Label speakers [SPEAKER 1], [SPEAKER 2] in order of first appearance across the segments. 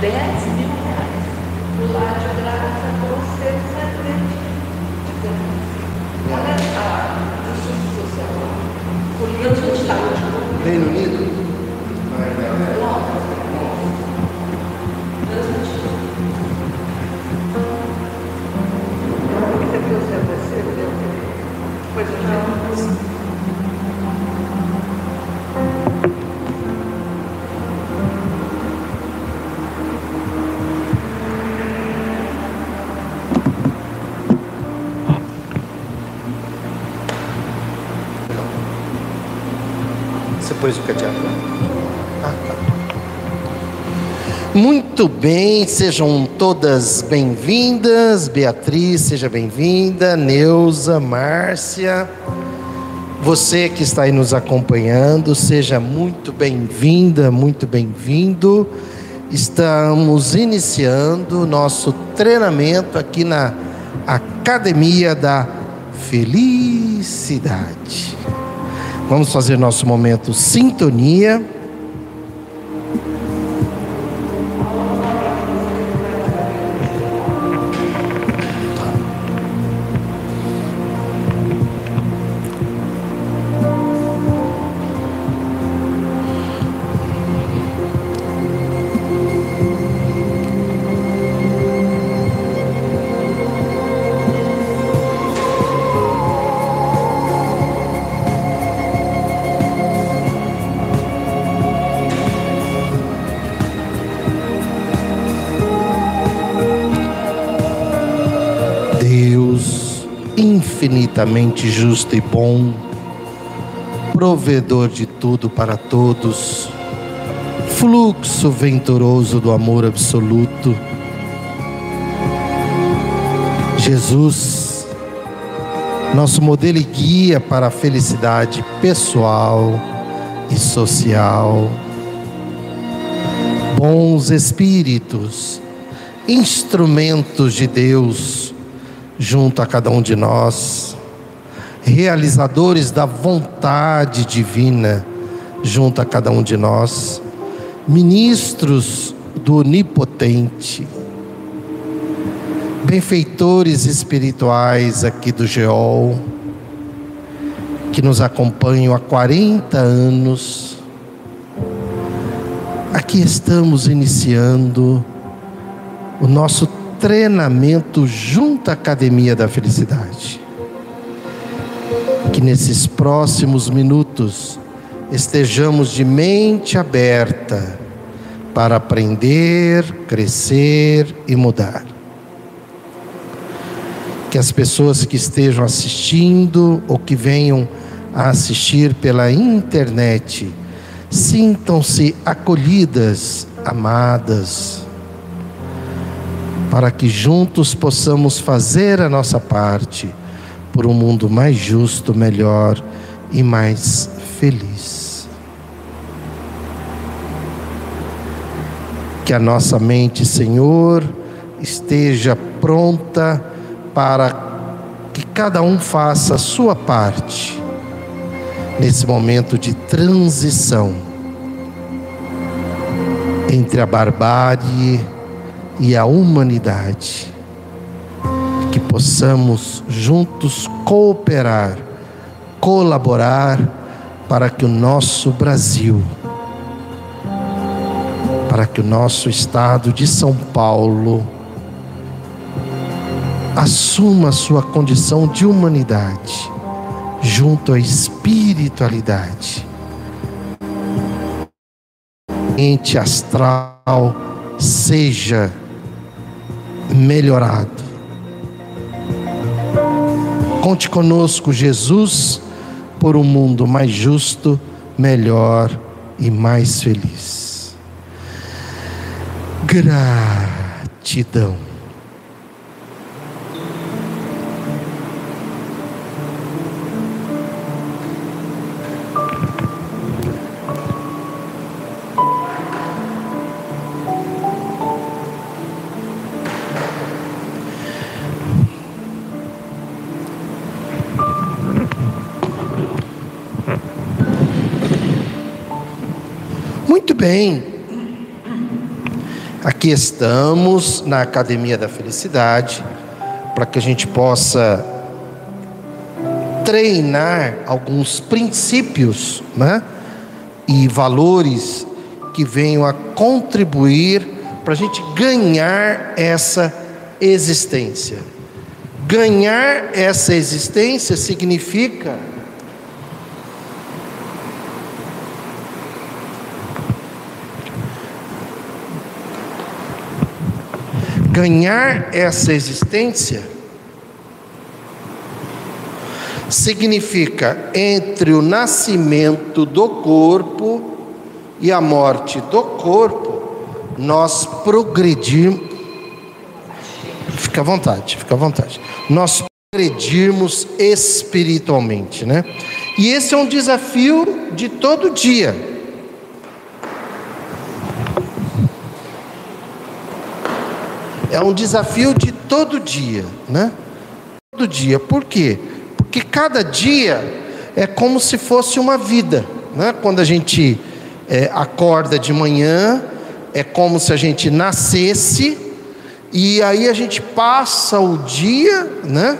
[SPEAKER 1] 10 mil reais. O lar de graça você Olha a justiça social. Política de saúde.
[SPEAKER 2] Reino Unido? Você pôs o cadeado? Ah, tá. Muito bem, sejam todas bem-vindas. Beatriz, seja bem-vinda. Neuza, Márcia. Você que está aí nos acompanhando, seja muito bem-vinda, muito bem-vindo. Estamos iniciando nosso treinamento aqui na Academia da Felicidade. Vamos fazer nosso momento sintonia. Infinitamente justo e bom, provedor de tudo para todos, fluxo venturoso do amor absoluto. Jesus, nosso modelo e guia para a felicidade pessoal e social. Bons espíritos, instrumentos de Deus, junto a cada um de nós, realizadores da vontade divina, junto a cada um de nós, ministros do Onipotente, benfeitores espirituais aqui do Geol, que nos acompanham há 40 anos. Aqui estamos iniciando o nosso treinamento junto à Academia da Felicidade. Que nesses próximos minutos estejamos de mente aberta para aprender, crescer e mudar. Que as pessoas que estejam assistindo ou que venham a assistir pela internet sintam-se acolhidas, amadas, para que juntos possamos fazer a nossa parte por um mundo mais justo, melhor e mais feliz. Que a nossa mente, Senhor, esteja pronta para que cada um faça a sua parte nesse momento de transição entre a barbárie e a humanidade. Possamos juntos cooperar, colaborar para que o nosso Brasil, para que o nosso estado de São Paulo assuma sua condição de humanidade junto à espiritualidade. Ente astral seja melhorado. Conte conosco, Jesus, por um mundo mais justo, melhor e mais feliz. Gratidão. Bem. Aqui estamos na Academia da Felicidade para que a gente possa treinar alguns princípios né, e valores que venham a contribuir para a gente ganhar essa existência. Ganhar essa existência significa ganhar essa existência significa entre o nascimento do corpo e a morte do corpo, nós progredirmos. Fica à vontade, fica à vontade. Nós progredirmos espiritualmente, né? E esse é um desafio de todo dia. É um desafio de todo dia, né? Todo dia. Por quê? Porque cada dia é como se fosse uma vida, né? Quando a gente é, acorda de manhã, é como se a gente nascesse e aí a gente passa o dia, né?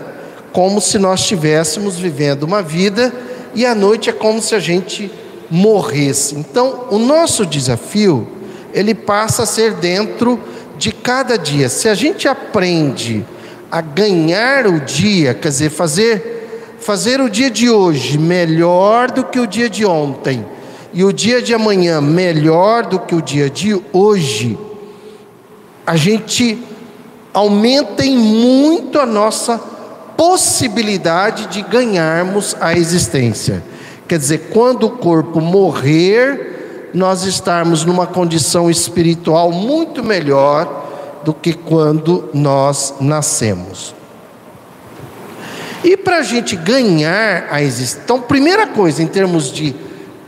[SPEAKER 2] Como se nós estivéssemos vivendo uma vida e à noite é como se a gente morresse. Então, o nosso desafio ele passa a ser dentro de cada dia. Se a gente aprende a ganhar o dia, quer dizer, fazer fazer o dia de hoje melhor do que o dia de ontem e o dia de amanhã melhor do que o dia de hoje, a gente aumenta em muito a nossa possibilidade de ganharmos a existência. Quer dizer, quando o corpo morrer, nós estarmos numa condição espiritual muito melhor do que quando nós nascemos. E para a gente ganhar a existência, então, primeira coisa em termos de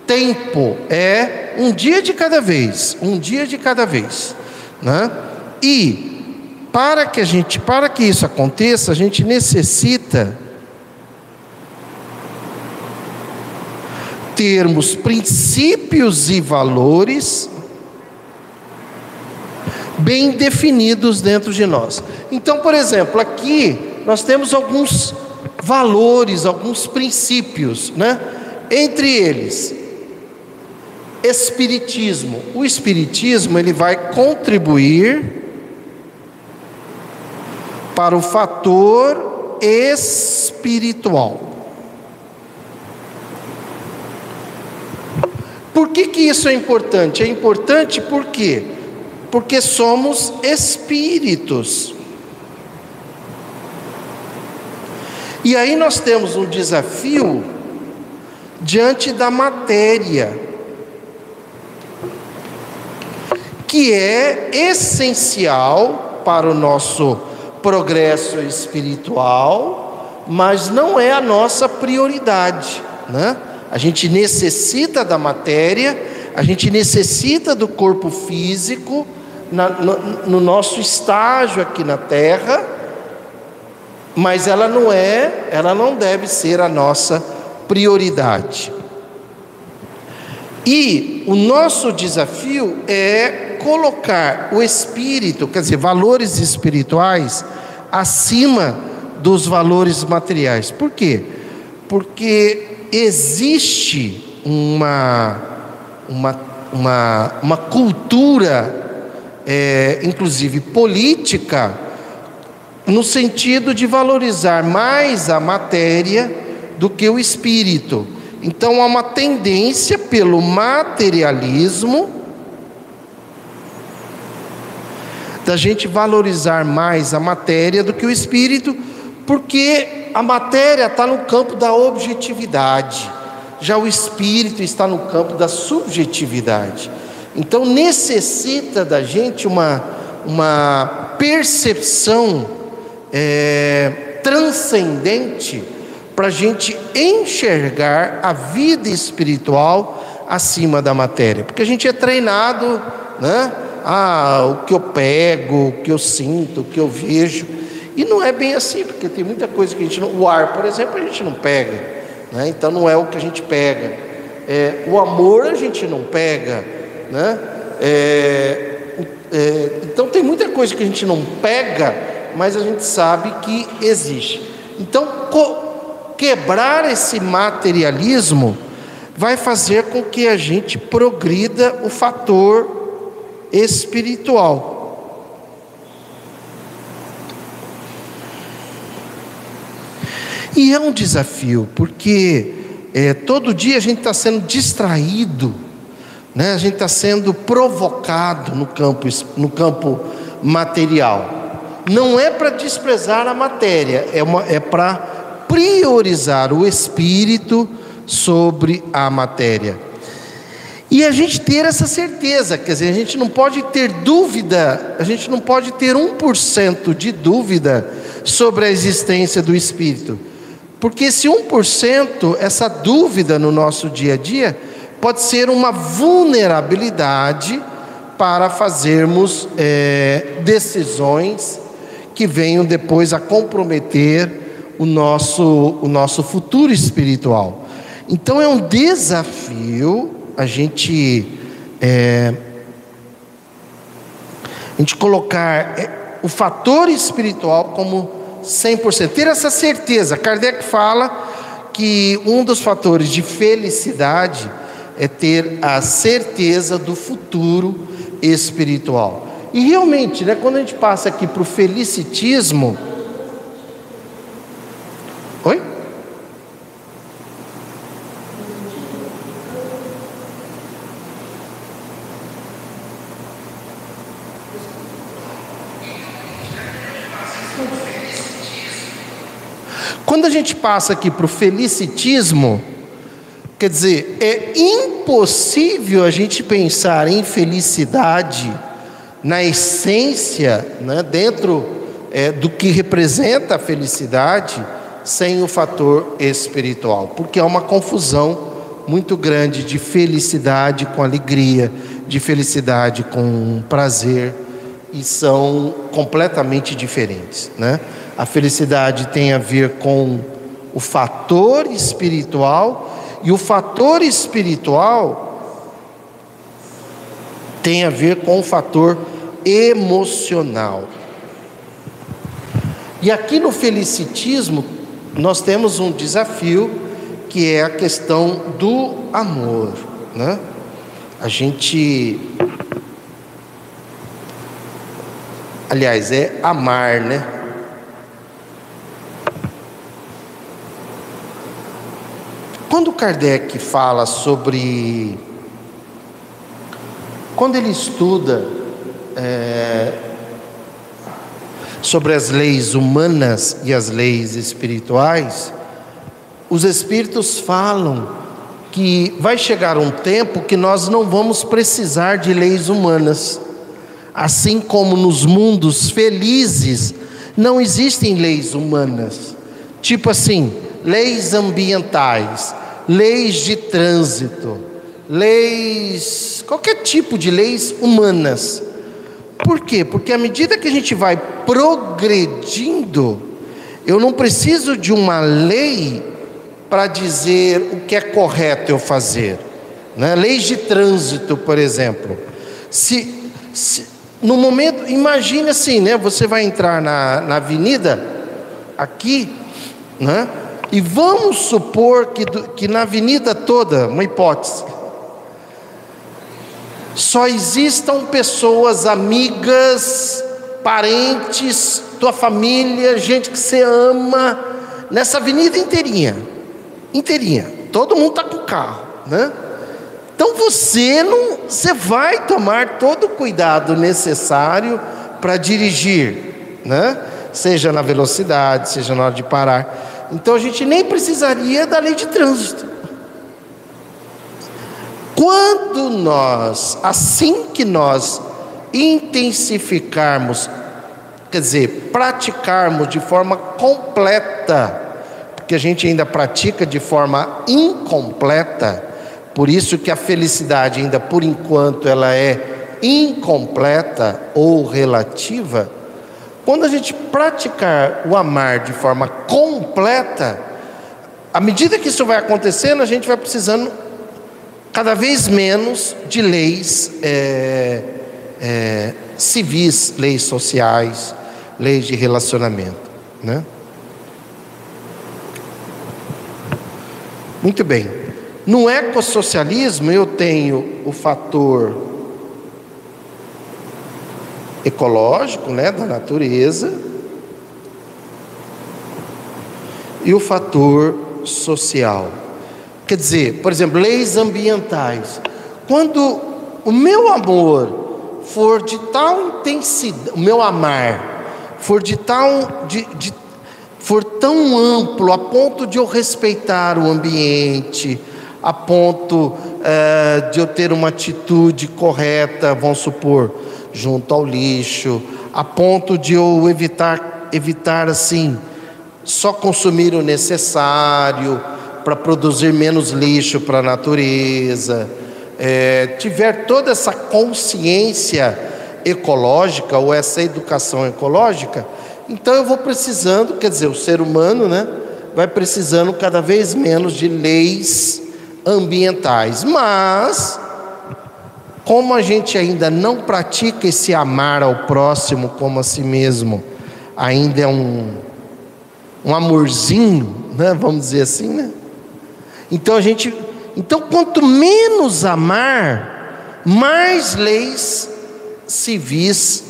[SPEAKER 2] tempo é um dia de cada vez, um dia de cada vez, né? E para que a gente, para que isso aconteça, a gente necessita termos princípios e valores bem definidos dentro de nós. Então, por exemplo, aqui nós temos alguns valores, alguns princípios, né? Entre eles, espiritismo. O espiritismo ele vai contribuir para o fator espiritual. Por que, que isso é importante? É importante por quê? Porque somos espíritos. E aí nós temos um desafio diante da matéria, que é essencial para o nosso progresso espiritual, mas não é a nossa prioridade, né? A gente necessita da matéria, a gente necessita do corpo físico na, no, no nosso estágio aqui na Terra, mas ela não é, ela não deve ser a nossa prioridade. E o nosso desafio é colocar o espírito, quer dizer, valores espirituais, acima dos valores materiais. Por quê? Porque existe uma, uma, uma, uma cultura, é, inclusive política, no sentido de valorizar mais a matéria do que o espírito. Então há uma tendência pelo materialismo da gente valorizar mais a matéria do que o espírito, porque a matéria está no campo da objetividade, já o espírito está no campo da subjetividade. Então necessita da gente uma, uma percepção é, transcendente para a gente enxergar a vida espiritual acima da matéria, porque a gente é treinado, né? Ah, o que eu pego, o que eu sinto, o que eu vejo. E não é bem assim, porque tem muita coisa que a gente não. O ar, por exemplo, a gente não pega, né? então não é o que a gente pega. É, o amor a gente não pega, né? É, É, então tem muita coisa que a gente não pega, mas a gente sabe que existe. Então quebrar esse materialismo vai fazer com que a gente progrida o fator espiritual. E é um desafio, porque é, todo dia a gente está sendo distraído, né? a gente está sendo provocado no campo, no campo material. Não é para desprezar a matéria, é, é para priorizar o espírito sobre a matéria. E a gente ter essa certeza, quer dizer, a gente não pode ter dúvida, a gente não pode ter 1% de dúvida sobre a existência do Espírito. Porque esse 1%, essa dúvida no nosso dia a dia, pode ser uma vulnerabilidade para fazermos é, decisões que venham depois a comprometer o nosso, o nosso futuro espiritual. Então é um desafio a gente, é, a gente colocar é, o fator espiritual como 100%. Ter essa certeza. Kardec fala que um dos fatores de felicidade é ter a certeza do futuro espiritual. E realmente, né, quando a gente passa aqui para o felicitismo. Quando a gente passa aqui para o felicitismo, quer dizer, é impossível a gente pensar em felicidade na essência, né, dentro é, do que representa a felicidade, sem o fator espiritual, porque há uma confusão muito grande de felicidade com alegria, de felicidade com prazer, e são completamente diferentes, né? A felicidade tem a ver com o fator espiritual e o fator espiritual tem a ver com o fator emocional. E aqui no felicitismo nós temos um desafio que é a questão do amor, né? A gente aliás, é amar, né? Quando Kardec fala sobre. Quando ele estuda é, sobre as leis humanas e as leis espirituais, os espíritos falam que vai chegar um tempo que nós não vamos precisar de leis humanas. Assim como nos mundos felizes não existem leis humanas. Tipo assim, leis ambientais, leis de trânsito, leis, qualquer tipo de leis humanas. Por quê? Porque à medida que a gente vai progredindo, eu não preciso de uma lei para dizer o que é correto eu fazer. Né? Leis de trânsito, por exemplo. Se, se, no momento, imagine assim, né? Você vai entrar na, na avenida, aqui, né? E vamos supor que, que na avenida toda, uma hipótese, só existam pessoas amigas, parentes, tua família, gente que você ama, nessa avenida inteirinha, inteirinha. Todo mundo está com carro, né? Então você não, você vai tomar todo o cuidado necessário para dirigir, né? Seja na velocidade, seja na hora de parar. Então a gente nem precisaria da lei de trânsito. Quando nós, assim que nós intensificarmos, quer dizer, praticarmos de forma completa, porque a gente ainda pratica de forma incompleta, por isso que a felicidade ainda por enquanto ela é incompleta ou relativa, quando a gente praticar o amar de forma completa, à medida que isso vai acontecendo, a gente vai precisando cada vez menos de leis é, é, civis, leis sociais, leis de relacionamento, né? Muito bem. No ecossocialismo eu tenho o fator ecológico, né, da natureza, e o fator social. Quer dizer, por exemplo, leis ambientais. Quando o meu amor for de tal intensidade, o meu amar for de tal de, de for tão amplo a ponto de eu respeitar o ambiente, a ponto é, de eu ter uma atitude correta, vamos supor, junto ao lixo, a ponto de eu evitar, evitar assim, só consumir o necessário para produzir menos lixo para a natureza, é, tiver toda essa consciência ecológica ou essa educação ecológica, então eu vou precisando, quer dizer, o ser humano, né, vai precisando cada vez menos de leis ambientais. Mas como a gente ainda não pratica esse amar ao próximo como a si mesmo, ainda é um um amorzinho, né, vamos dizer assim, né? Então a gente, então quanto menos amar, mais leis civis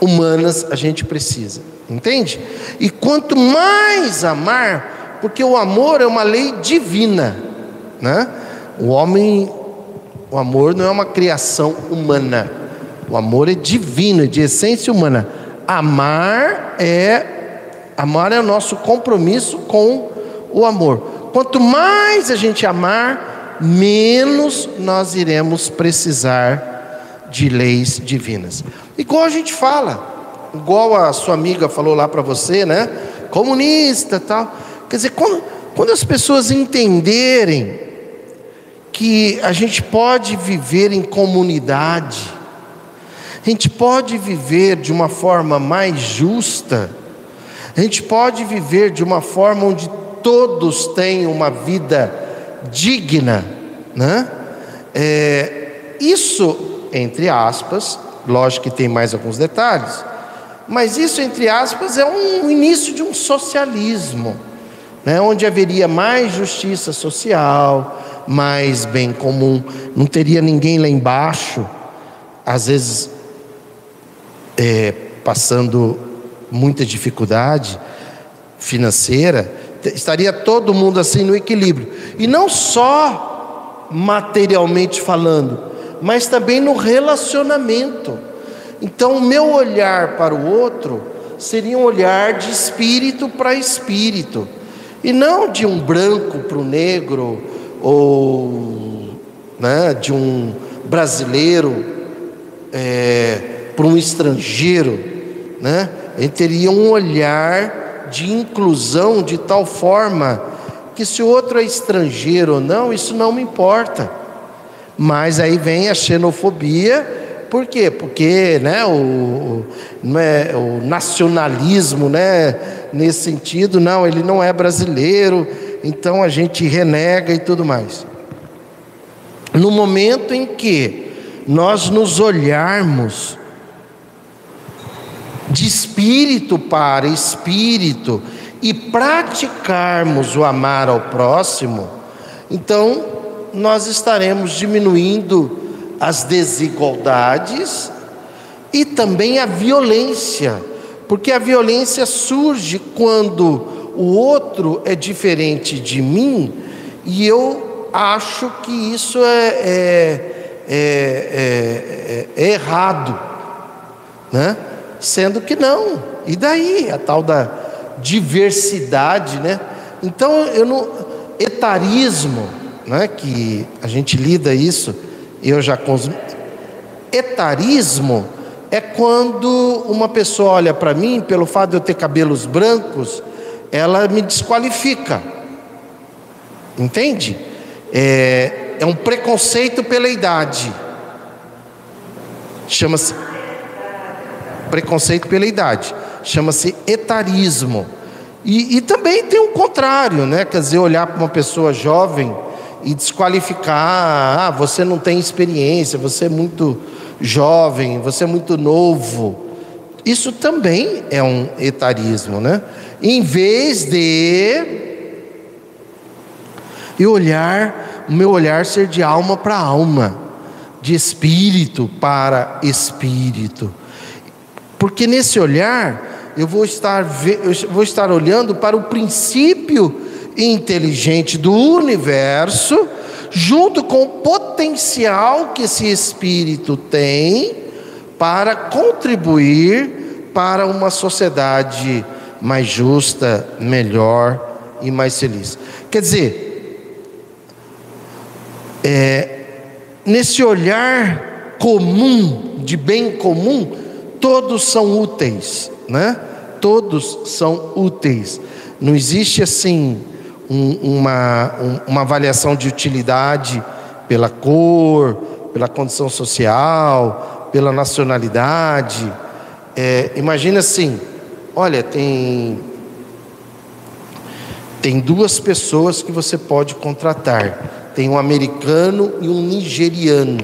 [SPEAKER 2] humanas a gente precisa, entende? E quanto mais amar, porque o amor é uma lei divina, né? O homem, o amor não é uma criação humana, o amor é divino, é de essência humana. Amar é amar é o nosso compromisso com o amor. Quanto mais a gente amar, menos nós iremos precisar de leis divinas. Igual a gente fala, igual a sua amiga falou lá para você, né? Comunista, tal. Quer dizer, quando, quando as pessoas entenderem que a gente pode viver em comunidade, a gente pode viver de uma forma mais justa, a gente pode viver de uma forma onde todos têm uma vida digna, né? É, isso entre aspas, lógico que tem mais alguns detalhes, mas isso, entre aspas, é um início de um socialismo, né, onde haveria mais justiça social, mais bem comum, não teria ninguém lá embaixo, às vezes é, passando muita dificuldade financeira, estaria todo mundo assim no equilíbrio, e não só materialmente falando, mas também no relacionamento. Então, o meu olhar para o outro seria um olhar de espírito para espírito, e não de um branco para o negro, ou né, de um brasileiro é, para um estrangeiro. Né? Ele teria um olhar de inclusão de tal forma que, se o outro é estrangeiro ou não, isso não me importa. Mas aí vem a xenofobia, por quê? Porque né, o, não é, o nacionalismo, né, nesse sentido, não, ele não é brasileiro, então a gente renega e tudo mais. No momento em que nós nos olharmos de espírito para espírito e praticarmos o amar ao próximo, então nós estaremos diminuindo as desigualdades e também a violência, porque a violência surge quando o outro é diferente de mim e eu acho que isso é, é, é, é errado, né? sendo que não, e daí a tal da diversidade, né? Então eu não etarismo né, que a gente lida isso, eu já consumi. Etarismo é quando uma pessoa olha para mim, pelo fato de eu ter cabelos brancos, ela me desqualifica. Entende? É, é um preconceito pela idade. Chama-se preconceito pela idade. Chama-se etarismo. E, e, também tem o contrário, né? Quer dizer, olhar para uma pessoa jovem e desqualificar, ah, você não tem experiência, você é muito jovem, você é muito novo. Isso também é um etarismo, né? Em vez de e olhar, o meu olhar ser de alma para alma, de espírito para espírito. Porque nesse olhar eu vou estar, eu vou estar olhando para o princípio inteligente do universo, junto com o potencial que esse espírito tem para contribuir para uma sociedade mais justa, melhor e mais feliz. Quer dizer, é, nesse olhar comum, de bem comum, todos são úteis, né? Todos são úteis. Não existe assim um, uma, um, uma avaliação de utilidade pela cor, pela condição social, pela nacionalidade. É, imagina assim, olha, tem tem duas pessoas que você pode contratar. Tem um americano e um nigeriano.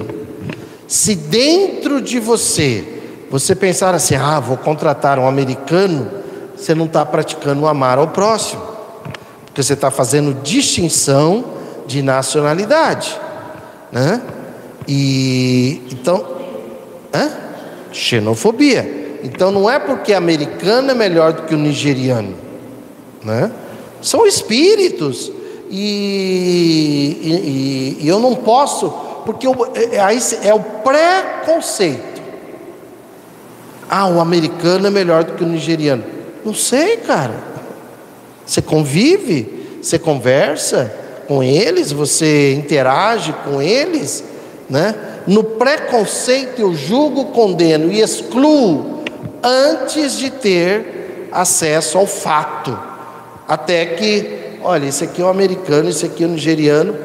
[SPEAKER 2] Se dentro de você você pensar assim, ah, vou contratar um americano, você não está praticando o amar ao próximo, porque você está fazendo distinção de nacionalidade, né? E então, hã? xenofobia. Então não é porque americano é melhor do que o nigeriano, né? São espíritos e, e, e eu não posso, porque eu, é, é, é o preconceito. Ah, o americano é melhor do que o nigeriano. Não sei, cara. Você convive, você conversa com eles, você interage com eles, né? No preconceito eu julgo, condeno e excluo antes de ter acesso ao fato. Até que, olha, esse aqui é o americano, esse aqui é o nigeriano.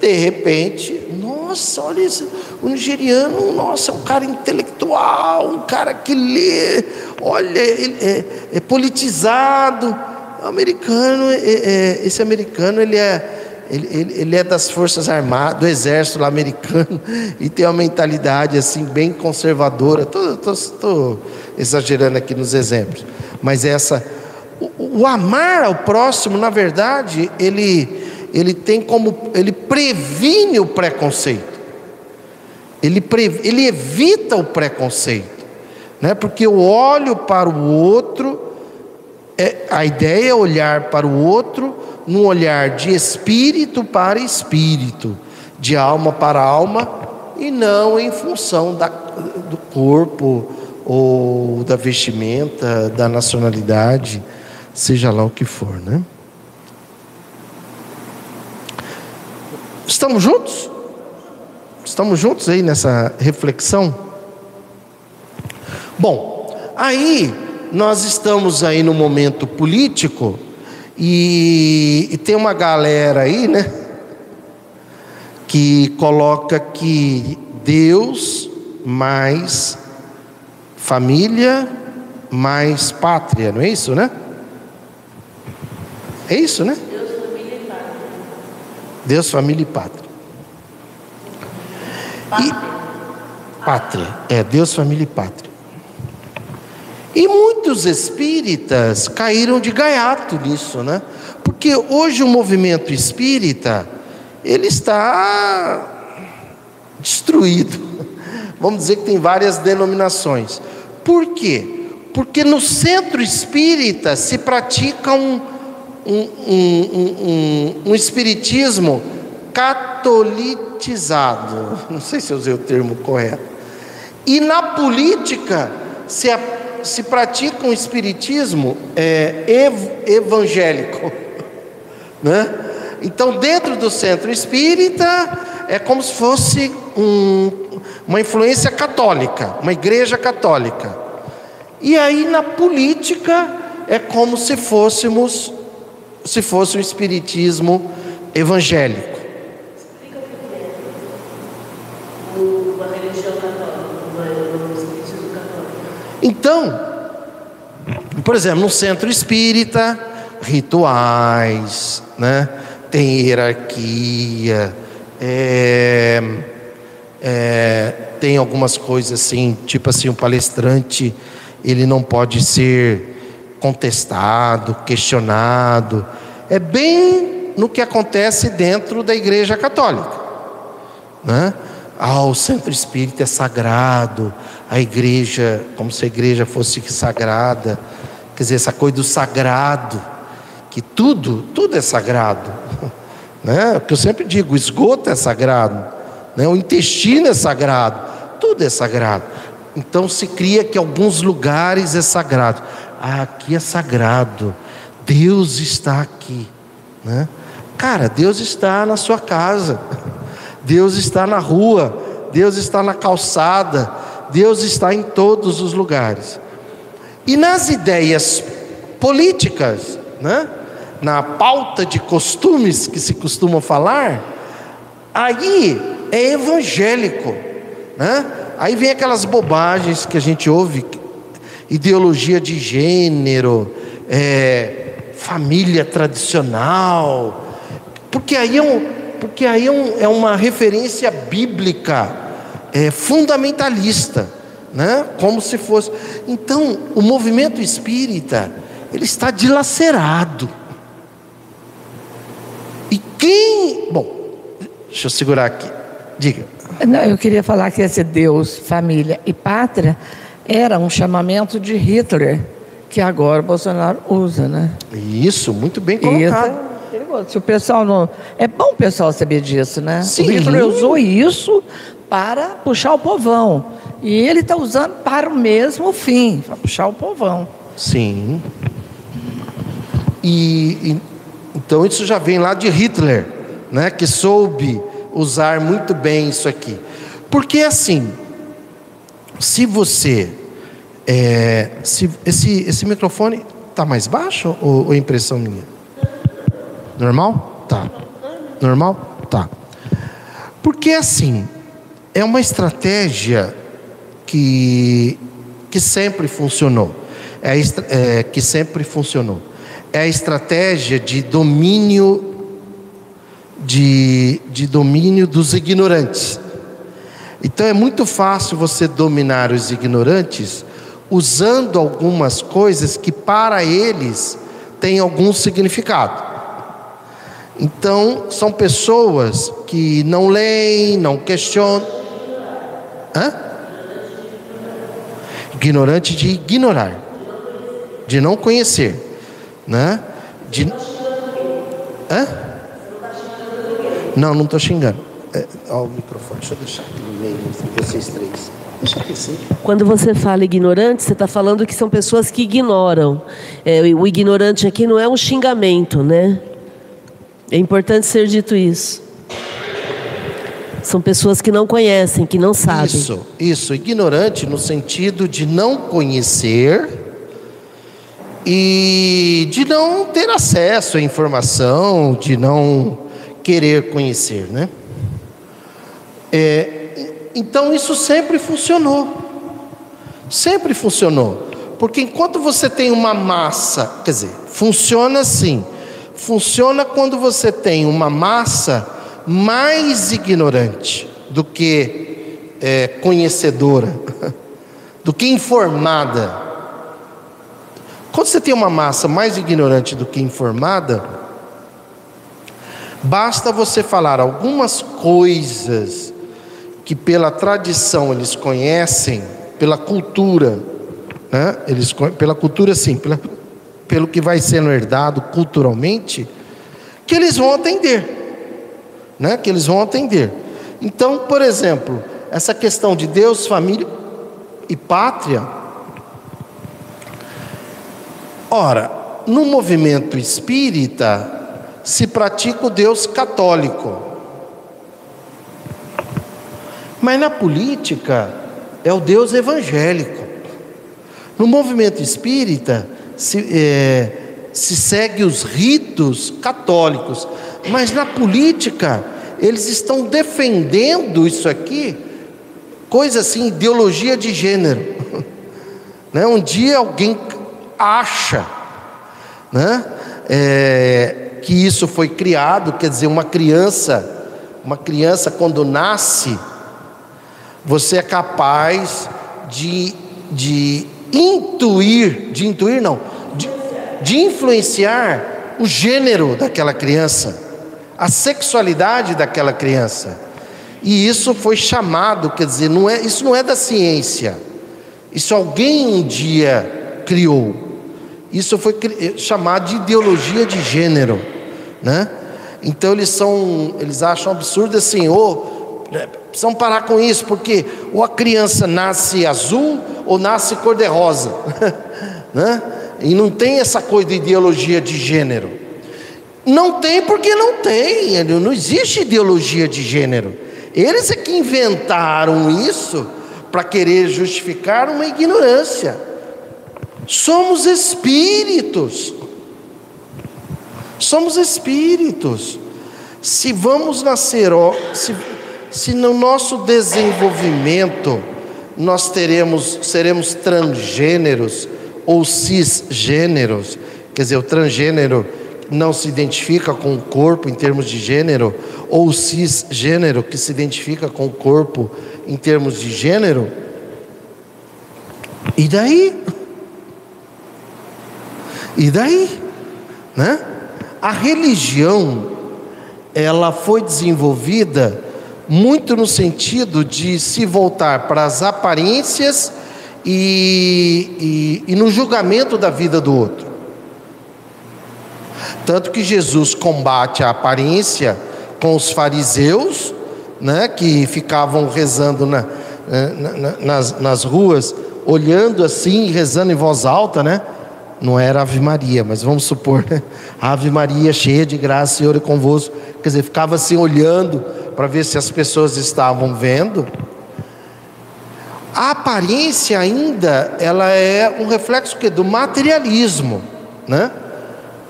[SPEAKER 2] De repente, nossa, olha isso, o nigeriano, nossa, é um cara intelectual, um cara que lê, olha, ele é, é politizado. O americano, é, é, esse americano, ele é, ele, ele, ele, é das forças armadas, do exército americano, e tem uma mentalidade assim bem conservadora. Estou exagerando aqui nos exemplos, mas essa, o, o amar ao próximo, na verdade, ele ele tem como ele previne o preconceito. Ele, pre, ele evita o preconceito, né? Porque eu olho para o outro, é, a ideia é olhar para o outro num olhar de espírito para espírito, de alma para alma, e não em função da, do corpo ou da vestimenta, da nacionalidade, seja lá o que for, né? Estamos juntos? Estamos juntos aí nessa reflexão? Bom, aí nós estamos aí no momento político e, e tem uma galera aí, né? Que coloca que Deus mais família mais pátria, não é isso, né? É isso, né? Deus, família e pátria. E, pátria, é Deus, família e pátria. E muitos espíritas caíram de gaiato nisso, né? Porque hoje o movimento espírita, ele está destruído. Vamos dizer que tem várias denominações. Por quê? Porque no centro espírita se pratica um, um, um, um, um espiritismo catolitizado. Não sei se eu usei o termo correto. E na política se, se pratica um espiritismo é, ev, evangélico. Né? Então, dentro do centro espírita, é como se fosse um, uma influência católica, uma igreja católica. E aí, na política, é como se fôssemos se fosse um espiritismo evangélico. Então, por exemplo, no centro espírita, rituais, né? tem hierarquia, é, é, tem algumas coisas assim, tipo assim, um palestrante, ele não pode ser contestado, questionado. É bem no que acontece dentro da Igreja Católica, né? Ah, o centro espírita é sagrado, a igreja, como se a igreja fosse sagrada, quer dizer, essa coisa do sagrado, que tudo, tudo é sagrado, né? O que eu sempre digo, o esgoto é sagrado, né? o intestino é sagrado, tudo é sagrado. Então se cria que alguns lugares é sagrado. Ah, aqui é sagrado. Deus está aqui, né? Cara, Deus está na sua casa. Deus está na rua, Deus está na calçada, Deus está em todos os lugares. E nas ideias políticas, né? na pauta de costumes que se costuma falar, aí é evangélico. Né? Aí vem aquelas bobagens que a gente ouve, ideologia de gênero, é, família tradicional, porque aí é um, porque aí é, um, é uma referência bíblica, é, fundamentalista, né? como se fosse. Então, o movimento espírita, ele está dilacerado. E quem. Bom, deixa eu segurar aqui. Diga.
[SPEAKER 3] Não, eu queria falar que esse Deus, família e pátria era um chamamento de Hitler, que agora o Bolsonaro usa, né?
[SPEAKER 2] Isso, muito bem colocado.
[SPEAKER 3] Isso perigoso. Se o pessoal não. É bom o pessoal saber disso, né?
[SPEAKER 2] Sim.
[SPEAKER 3] O Hitler usou isso para puxar o povão. E ele está usando para o mesmo fim, para puxar o povão.
[SPEAKER 2] Sim. E, e, então isso já vem lá de Hitler, né? Que soube usar muito bem isso aqui. Porque assim, se você é, se esse, esse microfone está mais baixo ou, ou é impressão minha? Normal? Tá. Normal? Tá. Porque assim, é uma estratégia que, que sempre funcionou. É, é, que sempre funcionou. É a estratégia de domínio de, de domínio dos ignorantes. Então é muito fácil você dominar os ignorantes usando algumas coisas que para eles têm algum significado. Então, são pessoas que não leem, não questionam. Hã? Ignorante de ignorar, de não conhecer, né? De... Hã? Não, não estou xingando. É, ó, o microfone, deixa eu deixar aqui no meio, vocês três.
[SPEAKER 4] Quando você fala ignorante, você está falando que são pessoas que ignoram. É, o ignorante aqui não é um xingamento, né? É importante ser dito isso. São pessoas que não conhecem, que não sabem.
[SPEAKER 2] Isso, isso, ignorante no sentido de não conhecer e de não ter acesso à informação, de não querer conhecer, né? É, então isso sempre funcionou, sempre funcionou, porque enquanto você tem uma massa, quer dizer, funciona assim funciona quando você tem uma massa mais ignorante do que é, conhecedora, do que informada. Quando você tem uma massa mais ignorante do que informada, basta você falar algumas coisas que pela tradição eles conhecem, pela cultura, né? eles, pela cultura sim, pela pelo que vai sendo herdado culturalmente, que eles vão atender, né? Que eles vão atender. Então, por exemplo, essa questão de Deus, família e pátria. Ora, no movimento espírita se pratica o Deus católico. Mas na política é o Deus evangélico. No movimento espírita se, é, se segue os ritos católicos, mas na política eles estão defendendo isso aqui, coisa assim, ideologia de gênero. né? Um dia alguém acha né? É, que isso foi criado, quer dizer, uma criança, uma criança quando nasce, Você é capaz de, de intuir, de intuir não, de, de influenciar o gênero daquela criança, a sexualidade daquela criança. E isso foi chamado, quer dizer, não é, isso não é da ciência. Isso alguém um dia criou. Isso foi chamado de ideologia de gênero, né? Então eles são, eles acham absurdo assim, ou oh, precisam parar com isso, porque ou a criança nasce azul ou nasce cor-de-rosa, né? E não tem essa coisa de ideologia de gênero. Não tem porque não tem, não existe ideologia de gênero. Eles é que inventaram isso para querer justificar uma ignorância. Somos espíritos. Somos espíritos. Se vamos nascer, se, se no nosso desenvolvimento nós teremos, seremos transgêneros ou cisgêneros, quer dizer, o transgênero não se identifica com o corpo em termos de gênero, ou cisgênero que se identifica com o corpo em termos de gênero, e daí? E daí? Né? A religião, ela foi desenvolvida muito no sentido de se voltar para as aparências e, e, e no julgamento da vida do outro. Tanto que Jesus combate a aparência com os fariseus, né, que ficavam rezando na, na, nas, nas ruas, olhando assim, rezando em voz alta, né? Não era Ave Maria, mas vamos supor, né? Ave Maria, cheia de graça, Senhor é convosco. Quer dizer, ficava assim olhando para ver se as pessoas estavam vendo. A aparência ainda, ela é um reflexo que do materialismo, né?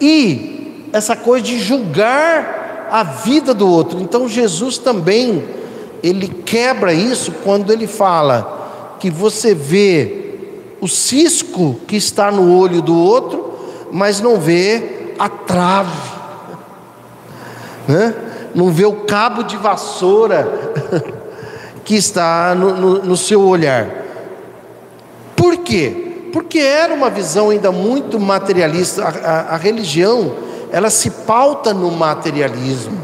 [SPEAKER 2] E essa coisa de julgar a vida do outro. Então Jesus também ele quebra isso quando ele fala que você vê o cisco que está no olho do outro, mas não vê a trave, né? não vê o cabo de vassoura que está no, no, no seu olhar. Por quê? Porque era uma visão ainda muito materialista. A, a, a religião ela se pauta no materialismo.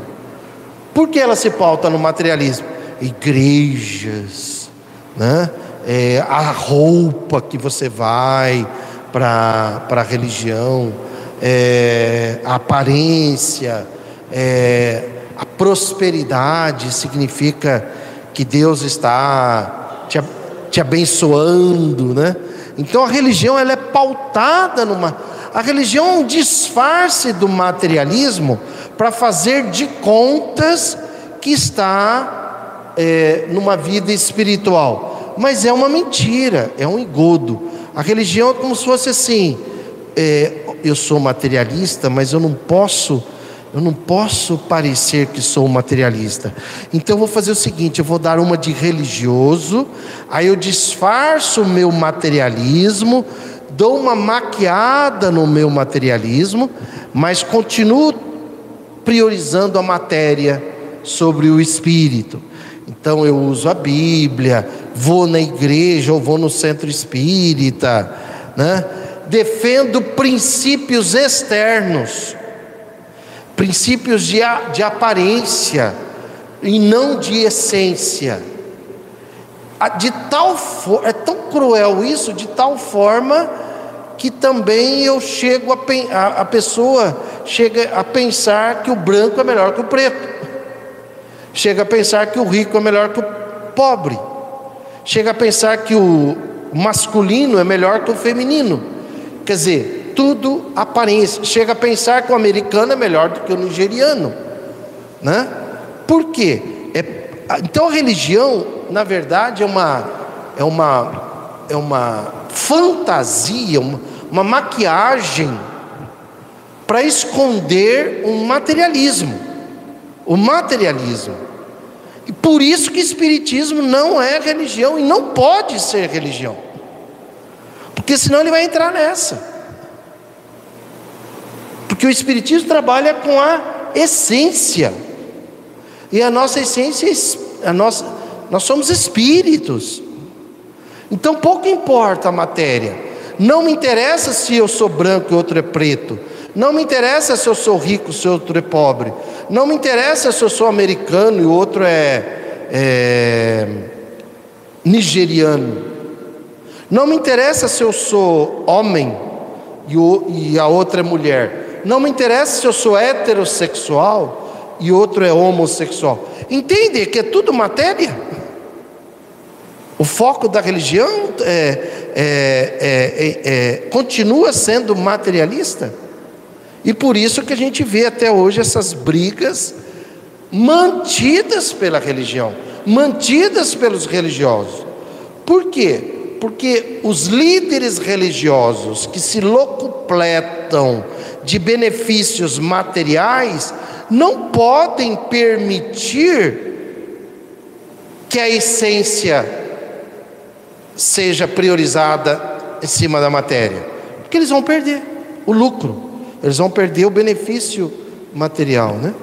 [SPEAKER 2] Por que ela se pauta no materialismo? Igrejas, né? É, a roupa que você vai para a religião, é, a aparência, é, a prosperidade significa que Deus está te, te abençoando, né? Então a religião ela é pautada numa a religião é um disfarce do materialismo para fazer de contas que está é, numa vida espiritual. Mas é uma mentira, é um engodo. A religião é como se fosse assim: é, eu sou materialista, mas eu não posso. Eu não posso parecer que sou materialista. Então eu vou fazer o seguinte: eu vou dar uma de religioso, aí eu disfarço o meu materialismo, dou uma maquiada no meu materialismo, mas continuo priorizando a matéria sobre o espírito. Então eu uso a Bíblia, vou na igreja ou vou no centro espírita, né? defendo princípios externos, princípios de, de aparência e não de essência. De tal forma, é tão cruel isso, de tal forma que também eu chego a, a, a pessoa chega a pensar que o branco é melhor que o preto, chega a pensar que o rico é melhor que o pobre, chega a pensar que o masculino é melhor que o feminino, quer dizer, tudo aparência, chega a pensar que o americano é melhor do que o nigeriano, né? Por quê? É, então a religião, na verdade, é uma, é uma, é uma fantasia, uma, uma maquiagem para esconder um materialismo. O materialismo. E por isso que espiritismo não é religião e não pode ser religião. Porque senão ele vai entrar nessa. Porque o espiritismo trabalha com a essência. E a nossa essência, a nossa Nós somos espíritos. Então pouco importa a matéria. Não me interessa se eu sou branco e outro é preto. Não me interessa se eu sou rico, se outro é pobre. Não me interessa se eu sou americano e outro é, é nigeriano. Não me interessa se eu sou homem e, o, e a outra é mulher. Não me interessa se eu sou heterossexual e outro é homossexual. Entende que é tudo matéria? O foco da religião é, é, é, continua sendo materialista. E por isso que a gente vê até hoje essas brigas mantidas pela religião, mantidas pelos religiosos. Por quê? Porque os líderes religiosos que se locupletam de benefícios materiais não podem permitir que a essência seja priorizada em cima da matéria, porque eles vão perder o lucro. Eles vão perder o benefício material, né?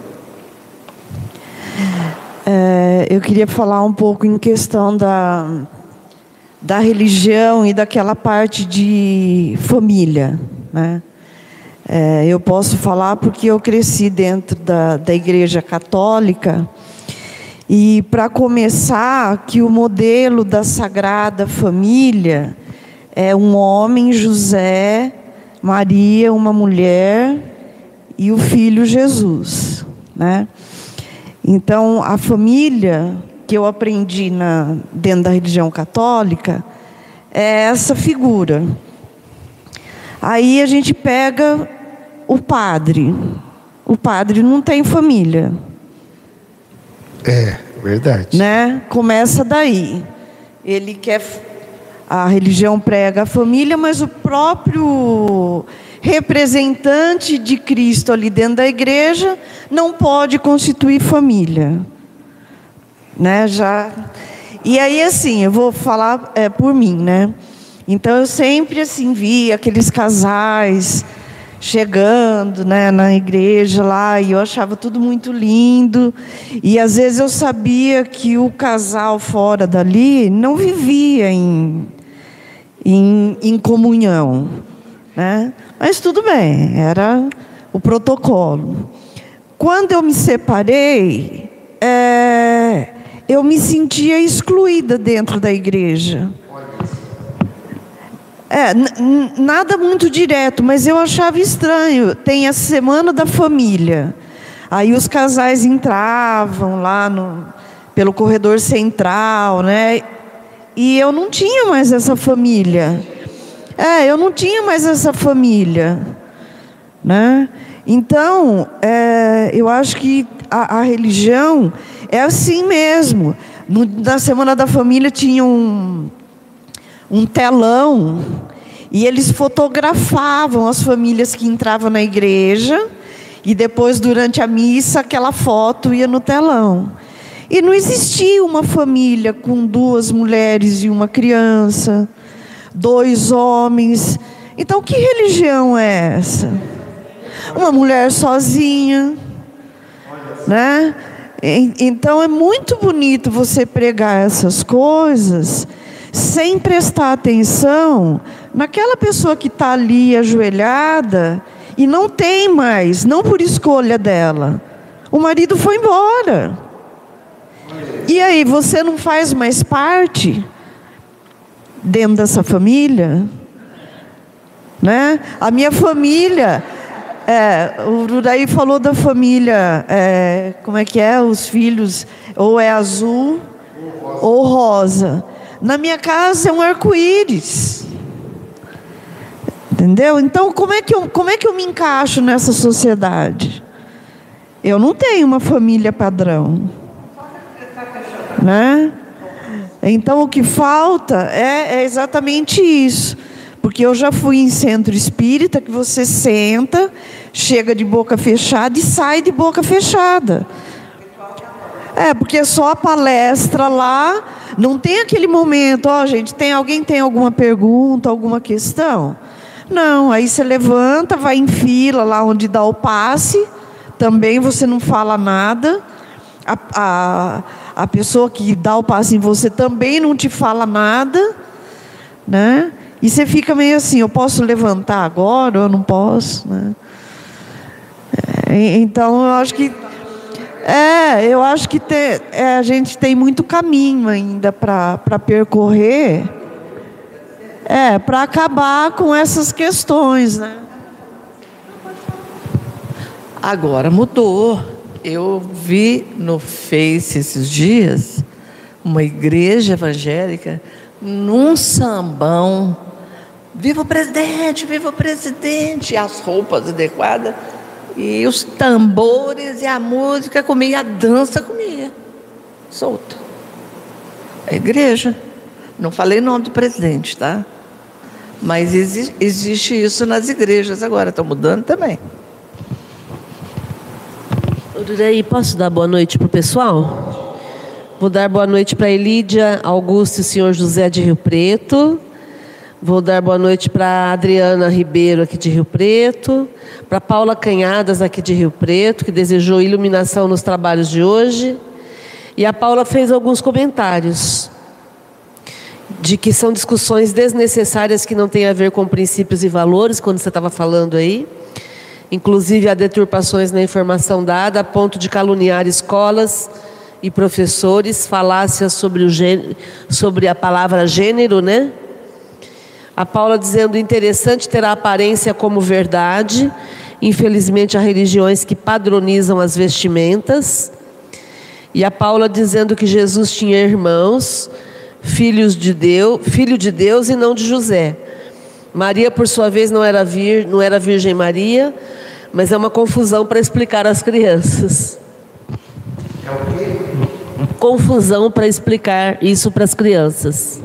[SPEAKER 5] É, eu queria falar um pouco em questão da, da religião e daquela parte de família. Né? É, eu posso falar porque eu cresci dentro da, da igreja católica. E para começar, que o modelo da Sagrada Família é um homem, José, Maria, uma mulher e o filho Jesus, né? Então, a família que eu aprendi na, dentro da religião católica é essa figura. Aí a gente pega o padre. O padre não tem família.
[SPEAKER 2] É, verdade.
[SPEAKER 5] Né? Começa daí. Ele quer a religião prega a família, mas o próprio representante de Cristo ali dentro da igreja não pode constituir família, né? Já e aí assim, eu vou falar é, por mim, né? Então eu sempre assim vi aqueles casais chegando né, na igreja lá e eu achava tudo muito lindo. E às vezes eu sabia que o casal fora dali não vivia em, em, em comunhão. Né? Mas tudo bem, era o protocolo. Quando eu me separei, é, eu me sentia excluída dentro da igreja. É, nada muito direto, mas eu achava estranho. Tem a semana da família. Aí os casais entravam lá no, pelo corredor central, né? E eu não tinha mais essa família. É, eu não tinha mais essa família, né? Então, é, eu acho que a, a, religião é assim mesmo. No, na Semana da Família tinha um, um telão e eles fotografavam as famílias que entravam na igreja e depois durante a missa aquela foto ia no telão. E não existia uma família com duas mulheres e uma criança, dois homens. Então que religião é essa? Uma mulher sozinha, né? Então é muito bonito você pregar essas coisas sem prestar atenção naquela pessoa que está ali ajoelhada e não tem mais, não por escolha dela. O marido foi embora. E aí, você não faz mais parte dentro dessa família? Né? A minha família, é, o Ruraí falou da família, é, como é que é? Os filhos, ou é azul ou rosa. Na minha casa é um arco-íris. Entendeu? Então, como é, que eu, como é que eu me encaixo nessa sociedade? Eu não tenho uma família padrão. Né? Então, o que falta é, é exatamente isso. Porque eu já fui em centro espírita que você senta, chega de boca fechada e sai de boca fechada. É, porque só a palestra lá, não tem aquele momento, ó, oh, gente, tem alguém tem alguma pergunta, alguma questão? Não, aí você levanta, vai em fila lá onde dá o passe, também você não fala nada. a, a, a pessoa que dá o passe em você também não te fala nada, né? E você fica meio assim, eu posso levantar agora ou eu não posso, né? É, então eu acho que é, eu acho que te, é, a gente tem muito caminho ainda para percorrer, é, para acabar com essas questões, né?
[SPEAKER 3] Agora mudou. Eu vi no Face esses dias uma igreja evangélica num sambão. Viva o presidente, viva o presidente! As roupas adequadas, e os tambores, e a música comia, a dança comia. Solto. A igreja. Não falei nome do presidente, tá? Mas exi existe isso nas igrejas agora, estão mudando também.
[SPEAKER 4] Ururaí, posso dar boa noite para o pessoal? Vou dar boa noite para Elídia Augusto e senhor José de Rio Preto. Vou dar boa noite para Adriana Ribeiro, aqui de Rio Preto. Para Paula Canhadas, aqui de Rio Preto, que desejou iluminação nos trabalhos de hoje. E a Paula fez alguns comentários de que são discussões desnecessárias que não têm a ver com princípios e valores, quando você estava falando aí inclusive há deturpações na informação dada, a ponto de caluniar escolas e professores, falácias sobre, o sobre a palavra gênero, né? A Paula dizendo interessante ter a aparência como verdade. Infelizmente há religiões que padronizam as vestimentas. E a Paula dizendo que Jesus tinha irmãos, filhos de Deus, filho de Deus e não de José. Maria, por sua vez, não era, vir, não era Virgem Maria, mas é uma confusão para explicar às crianças. É o quê? Confusão para explicar isso para as crianças.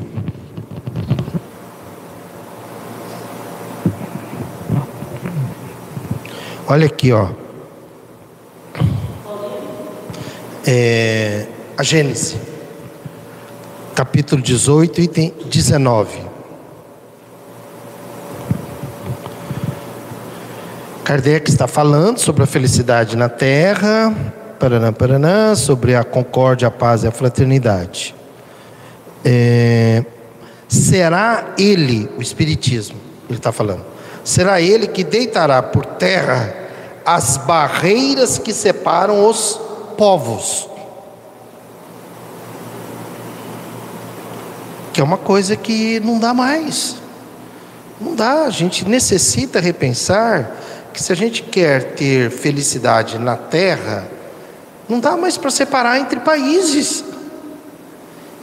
[SPEAKER 2] Olha aqui, ó. É, a Gênesis, capítulo 18, item 19. Kardec está falando sobre a felicidade na terra, paraná, paraná, sobre a concórdia, a paz e a fraternidade. É, será ele, o Espiritismo, ele está falando, será ele que deitará por terra as barreiras que separam os povos. Que é uma coisa que não dá mais. Não dá, a gente necessita repensar que se a gente quer ter felicidade na terra, não dá mais para separar entre países.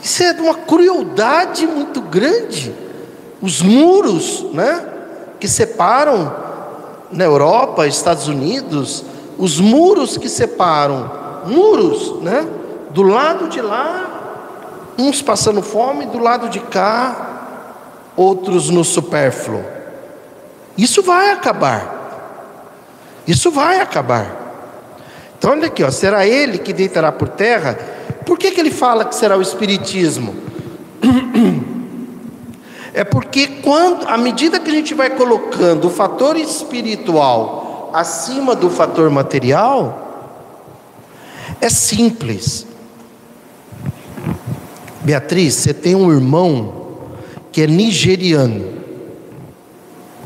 [SPEAKER 2] Isso é de uma crueldade muito grande. Os muros, né, que separam na Europa, Estados Unidos, os muros que separam, muros, né, do lado de lá, uns passando fome, do lado de cá, outros no supérfluo. Isso vai acabar. Isso vai acabar. Então olha aqui, ó, será ele que deitará por terra? Por que, que ele fala que será o Espiritismo? É porque quando, à medida que a gente vai colocando o fator espiritual acima do fator material, é simples. Beatriz, você tem um irmão que é nigeriano.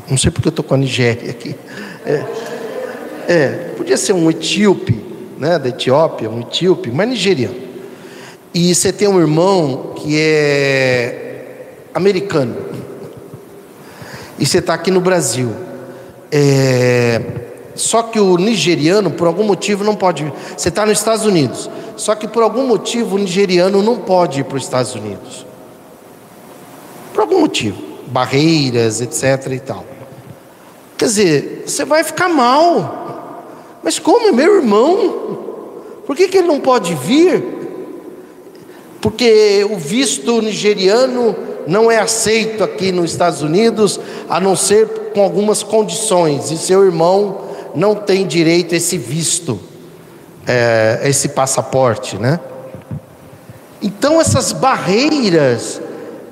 [SPEAKER 2] Não sei porque eu estou com a Nigéria aqui. É. É, podia ser um etíope, né, da Etiópia, um etíope, mas nigeriano. E você tem um irmão que é americano. E você está aqui no Brasil. É, só que o nigeriano, por algum motivo, não pode. Você está nos Estados Unidos. Só que por algum motivo o nigeriano não pode ir para os Estados Unidos. Por algum motivo. Barreiras, etc. e tal. Quer dizer, você vai ficar mal. Mas como é meu irmão? Por que, que ele não pode vir? Porque o visto nigeriano não é aceito aqui nos Estados Unidos, a não ser com algumas condições, e seu irmão não tem direito a esse visto, é, esse passaporte, né? Então essas barreiras,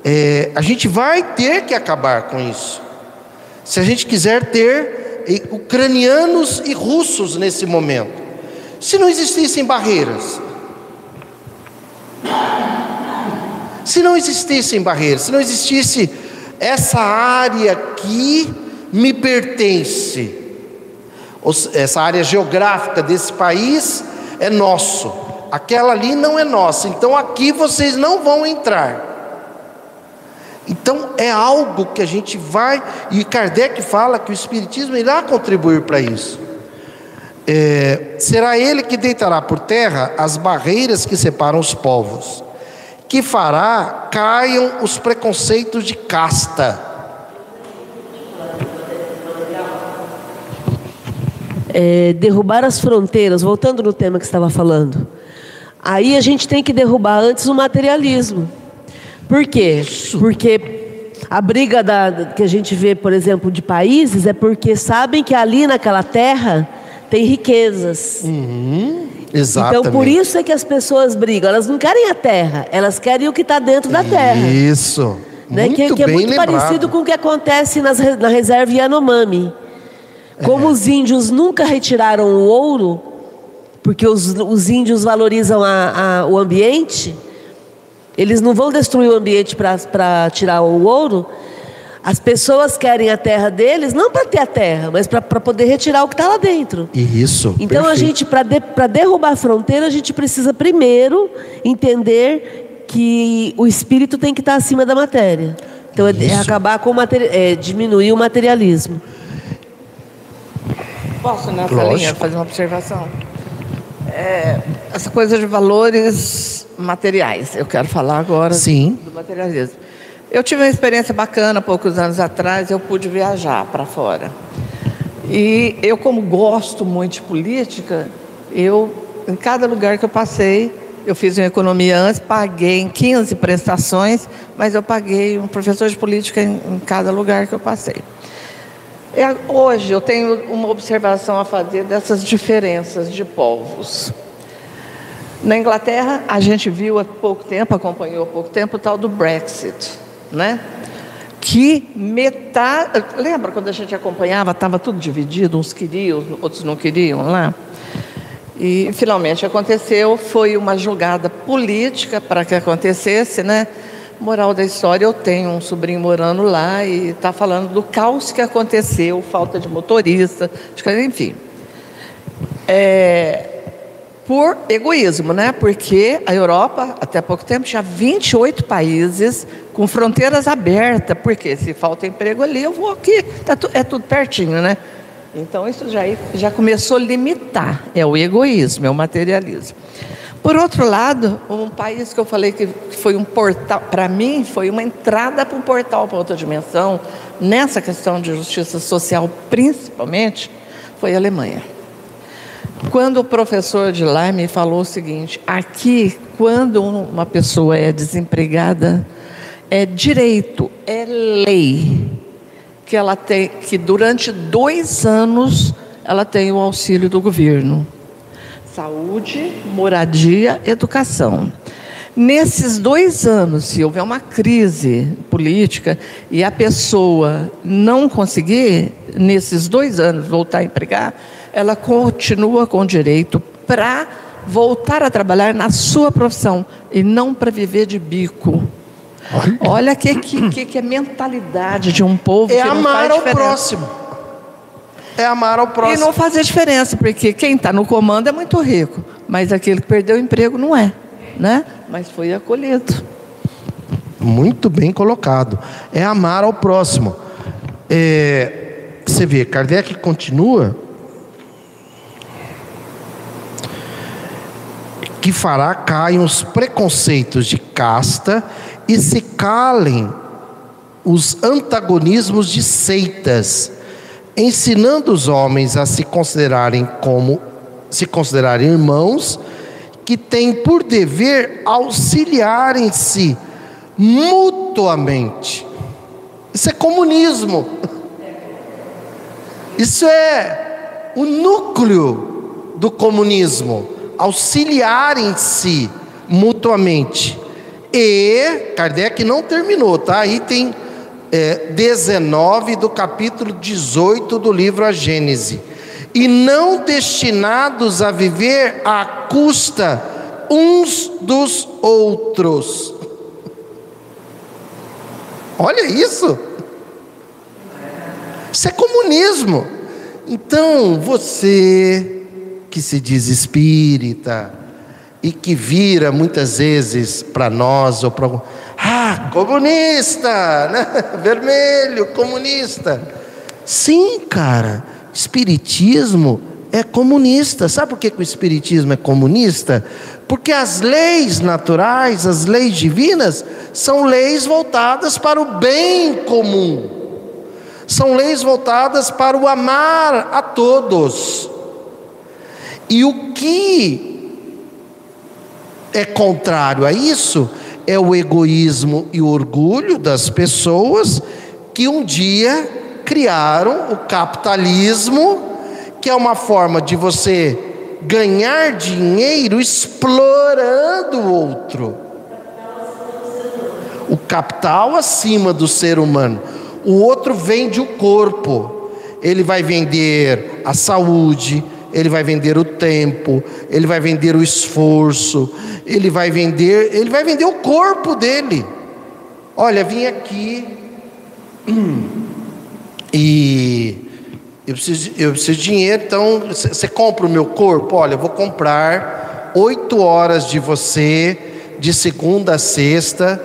[SPEAKER 2] é, a gente vai ter que acabar com isso. Se a gente quiser ter ucranianos e russos nesse momento. Se não existissem barreiras, Se não existissem barreiras, se não existisse essa área que me pertence, essa área geográfica desse país é nosso, aquela ali não é nossa, então aqui vocês não vão entrar. Então é algo que a gente vai, e Kardec fala que o Espiritismo irá contribuir para isso. É, será ele que deitará por terra as barreiras que separam os povos, que fará caiam os preconceitos de casta.
[SPEAKER 4] É, derrubar as fronteiras, voltando no tema que estava falando. Aí a gente tem que derrubar antes o materialismo. Por quê? Porque a briga da, que a gente vê, por exemplo, de países é porque sabem que ali naquela terra tem riquezas.
[SPEAKER 2] Uhum, exatamente.
[SPEAKER 4] Então por isso é que as pessoas brigam. Elas não querem a terra, elas querem o que está dentro da terra.
[SPEAKER 2] Isso.
[SPEAKER 4] Né?
[SPEAKER 2] Muito
[SPEAKER 4] que, que é
[SPEAKER 2] bem
[SPEAKER 4] muito
[SPEAKER 2] lembrado.
[SPEAKER 4] parecido com o que acontece nas, na reserva Yanomami. Como
[SPEAKER 2] É.
[SPEAKER 4] os índios nunca retiraram o ouro, porque os, os índios valorizam a- a- o ambiente, eles não vão destruir o ambiente para tirar o ouro. As pessoas querem a terra deles, não para ter a terra, mas para poder retirar o que está lá dentro.
[SPEAKER 2] Isso.
[SPEAKER 4] Então a
[SPEAKER 2] perfeito.
[SPEAKER 4] gente, para de, pra derrubar a fronteira, a gente precisa primeiro entender que o espírito tem que estar acima da matéria. Então é, é acabar com o é, diminuir o materialismo.
[SPEAKER 3] Posso, nessa
[SPEAKER 2] Lógico.
[SPEAKER 3] linha, fazer uma observação? É, essa coisa de valores materiais, eu quero falar agora
[SPEAKER 2] Sim.
[SPEAKER 3] do materialismo. Eu tive uma experiência bacana, poucos anos atrás, eu pude viajar para fora. E eu, como gosto muito de política, eu, em cada lugar que eu passei, eu fiz uma economia antes, paguei em 15 prestações, mas eu paguei um professor de política em, em cada lugar que eu passei. É, hoje eu tenho uma observação a fazer dessas diferenças de povos. Na Inglaterra, a gente viu há pouco tempo, acompanhou há pouco tempo, o tal do Brexit, né? Que metade. Lembra quando a gente acompanhava, estava tudo dividido, uns queriam, outros não queriam lá? E finalmente aconteceu, foi uma jogada política para que acontecesse, né? Moral da história, eu tenho um sobrinho morando lá e está falando do caos que aconteceu, falta de motorista, enfim. É, por egoísmo, né? Porque a Europa, até pouco tempo, tinha 28 países com fronteiras abertas. Porque se falta emprego ali, eu vou aqui. Tá tu- é tudo pertinho, né? Então isso já, já começou a limitar. É o egoísmo, é o materialismo. Por outro lado, um país que eu falei que foi um portal, para mim, foi uma entrada para um portal para outra dimensão, nessa questão de justiça social, principalmente, foi a Alemanha. Quando o professor de lá me falou o seguinte: aqui, quando uma pessoa é desempregada, é direito, é lei, que ela tem, que durante dois anos ela tem o auxílio do governo. Saúde, moradia, educação. Nesses dois anos, se houver uma crise política e a pessoa não conseguir, nesses dois anos, voltar a empregar, ela continua com direito para voltar a trabalhar na sua profissão e não para viver de bico. Olha que, que, que, é mentalidade de um povo
[SPEAKER 2] É amar ao próximo. É amar ao
[SPEAKER 3] E
[SPEAKER 2] próximo.
[SPEAKER 3] não fazer diferença, porque quem está no comando é muito rico, mas aquele que perdeu o emprego não é, né? Mas foi acolhido.
[SPEAKER 2] Muito bem colocado. É amar ao próximo. É, você vê, Kardec continua. Que fará caiam os preconceitos de casta e se calem os antagonismos de seitas, ensinando os homens a se considerarem como se considerarem irmãos que têm por dever auxiliarem-se mutuamente. Isso é comunismo. Isso é o núcleo do comunismo. Auxiliarem-se mutuamente. E Kardec não terminou, tá? Aí tem é, 19 do capítulo 18 do livro A Gênese. E não destinados a viver à custa uns dos outros. Olha isso. Isso é comunismo. Então, você que se diz espírita e que vira muitas vezes para nós ou para ah, comunista, né? vermelho, comunista. Sim, cara, espiritismo é comunista. Sabe por que, que o espiritismo é comunista? Porque as leis naturais, as leis divinas, são leis voltadas para o bem comum. São leis voltadas para o amar a todos. E o que é contrário a isso é o egoísmo e o orgulho das pessoas que um dia criaram o capitalismo, que é uma forma de você ganhar dinheiro explorando o outro. O capital acima do ser humano. O outro vende o corpo. Ele vai vender a saúde, ele vai vender o tempo, ele vai vender o esforço, ele vai vender, ele vai vender o corpo dele. Olha, vim aqui e eu preciso, eu preciso de dinheiro, então você compra o meu corpo? Olha, eu vou comprar oito horas de você, de segunda a sexta,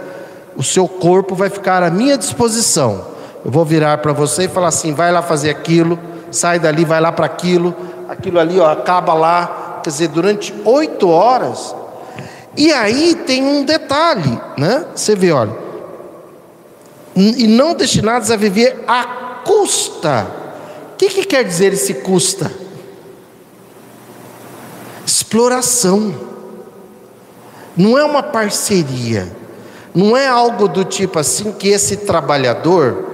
[SPEAKER 2] o seu corpo vai ficar à minha disposição. Eu vou virar para você e falar assim: vai lá fazer aquilo, sai dali, vai lá para aquilo, aquilo ali, ó, acaba lá. Quer dizer, durante oito horas. E aí tem um detalhe, né? Você vê, olha, e não destinados a viver à custa o que, que quer dizer esse custa? Exploração. Não é uma parceria. Não é algo do tipo assim que esse trabalhador,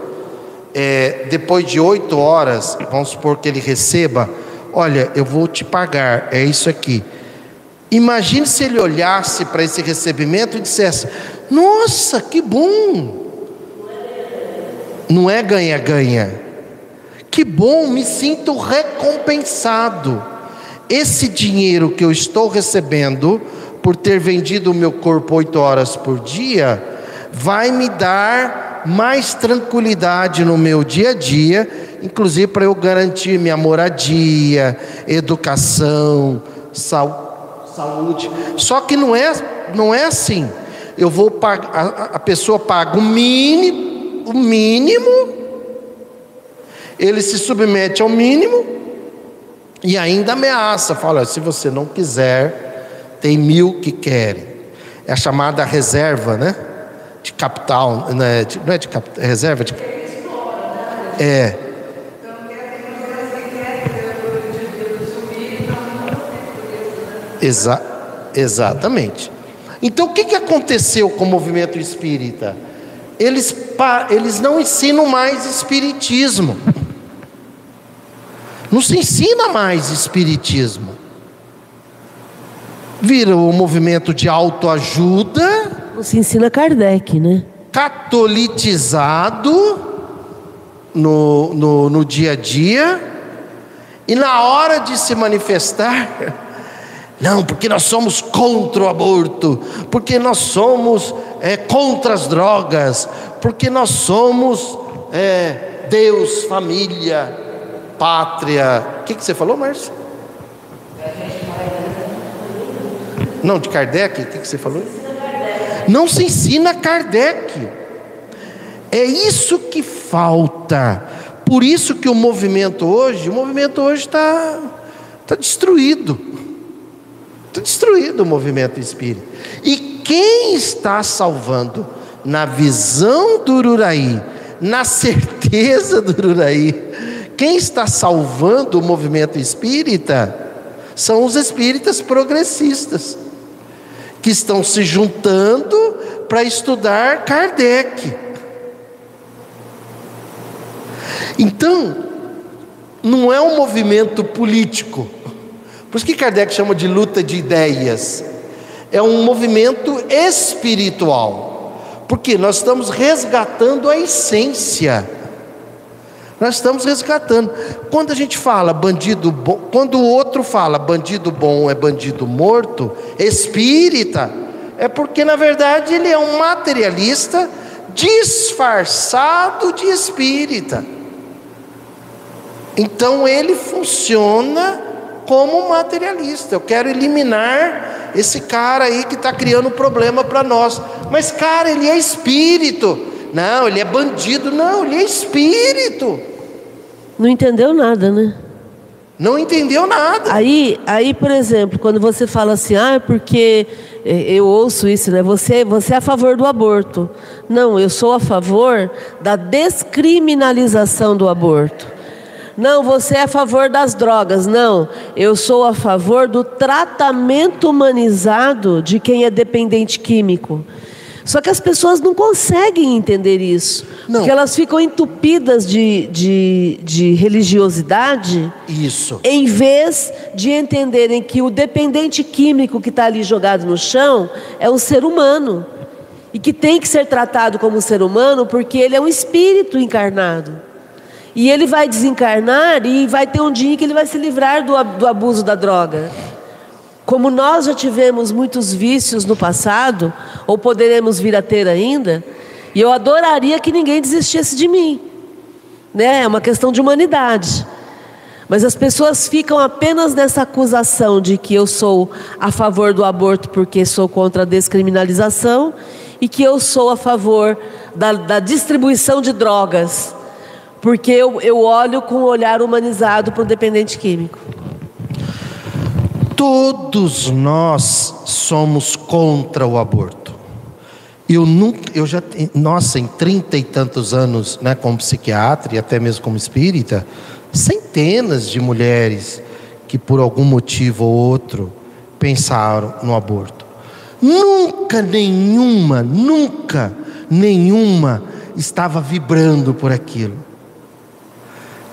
[SPEAKER 2] é, depois de oito horas, vamos supor que ele receba, olha, eu vou te pagar, é isso aqui. Imagine se ele olhasse para esse recebimento e dissesse: Nossa, que bom! Não é ganha-ganha que bom, me sinto recompensado. Esse dinheiro que eu estou recebendo por ter vendido o meu corpo oito horas por dia, vai me dar mais tranquilidade no meu dia a dia, inclusive para eu garantir minha moradia, educação, saúde. Só que não é, não é assim. Eu vou pagar, a, a pessoa paga o mínimo, o mínimo ele se submete ao mínimo e ainda ameaça, fala: se você não quiser, tem mil que querem. É a chamada reserva, né? De capital, né? De, não é de é reserva de. É. Exa exatamente. Então o que, que aconteceu com o movimento espírita? Eles, eles não ensinam mais espiritismo. Não se ensina mais espiritismo. Vira o movimento de autoajuda.
[SPEAKER 4] Não se ensina Kardec, né?
[SPEAKER 2] Catolitizado no, no, no dia a dia. E na hora de se manifestar, não, porque nós somos contra o aborto, porque nós somos é, contra as drogas, porque nós somos é, Deus, família, pátria. O que, que você falou, Márcio? Não, de Kardec? O que, que você falou? Não se ensina Kardec. É isso que falta. Por isso que o movimento hoje, o movimento hoje está tá destruído. Está destruído o movimento espírita. E quem está salvando? Na visão do Ururaí, na certeza do Ururaí, quem está salvando o movimento espírita são os espíritas progressistas, que estão se juntando para estudar Kardec. Então, não é um movimento político. Por isso que Kardec chama de luta de ideias. É um movimento espiritual. Porque nós estamos resgatando a essência nós estamos resgatando. Quando a gente fala bandido bom, quando o outro fala bandido bom é bandido morto, espírita, é porque na verdade ele é um materialista disfarçado de espírita. Então ele funciona como materialista. Eu quero eliminar esse cara aí que está criando problema para nós. Mas, cara, ele é espírito. Não, ele é bandido. Não, ele é espírito.
[SPEAKER 4] Não entendeu nada, né?
[SPEAKER 2] Não entendeu nada.
[SPEAKER 4] Aí, aí, por exemplo, quando você fala assim, ah, é porque eh, eu ouço isso, né? Você, você é a favor do aborto. Não, eu sou a favor da descriminalização do aborto. Não, você é a favor das drogas. Não, eu sou a favor do tratamento humanizado de quem é dependente químico. Só que as pessoas não conseguem entender isso.
[SPEAKER 2] Não.
[SPEAKER 4] Porque elas ficam entupidas de, de, de religiosidade.
[SPEAKER 2] Isso.
[SPEAKER 4] Em vez de entenderem que o dependente químico que está ali jogado no chão é um ser humano. E que tem que ser tratado como um ser humano porque ele é um espírito encarnado. E ele vai desencarnar e vai ter um dia que ele vai se livrar do, do abuso da droga. Como nós já tivemos muitos vícios no passado, ou poderemos vir a ter ainda, e eu adoraria que ninguém desistisse de mim. Né? É uma questão de humanidade. Mas as pessoas ficam apenas nessa acusação de que eu sou a favor do aborto porque sou contra a descriminalização e que eu sou a favor da, da distribuição de drogas, porque eu, eu olho com um olhar humanizado para o dependente químico.
[SPEAKER 2] Todos nós somos contra o aborto. Eu nunca, eu já, nossa, em trinta e tantos anos, né, como psiquiatra e até mesmo como espírita, centenas de mulheres que por algum motivo ou outro pensaram no aborto. Nunca nenhuma, nunca nenhuma estava vibrando por aquilo.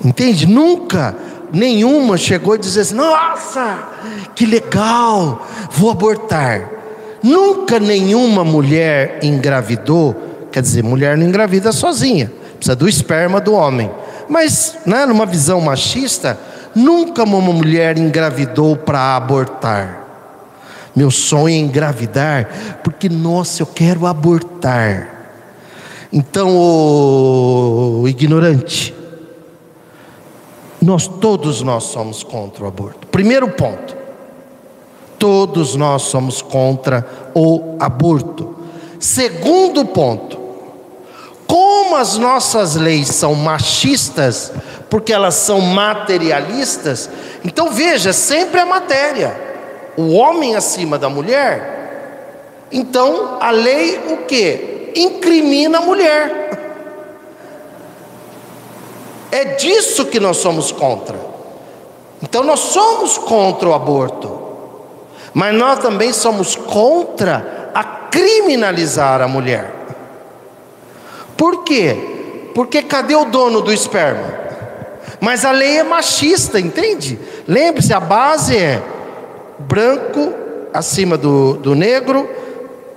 [SPEAKER 2] Entende? Nunca nenhuma chegou a dizer assim: nossa, que legal, vou abortar. Nunca nenhuma mulher engravidou, quer dizer, mulher não engravida sozinha, precisa do esperma do homem. Mas, né, numa visão machista, nunca uma mulher engravidou para abortar. Meu sonho é engravidar, porque, nossa, eu quero abortar. Então, o ignorante, nós todos nós somos contra o aborto. Primeiro ponto. Todos nós somos contra o aborto. Segundo ponto. Como as nossas leis são machistas, porque elas são materialistas, então veja, sempre a matéria. O homem acima da mulher. Então, a lei o que? Incrimina a mulher. É disso que nós somos contra. Então nós somos contra o aborto, mas nós também somos contra a criminalizar a mulher. Por quê? Porque cadê o dono do esperma? Mas a lei é machista, entende? Lembre-se, a base é branco acima do, do negro,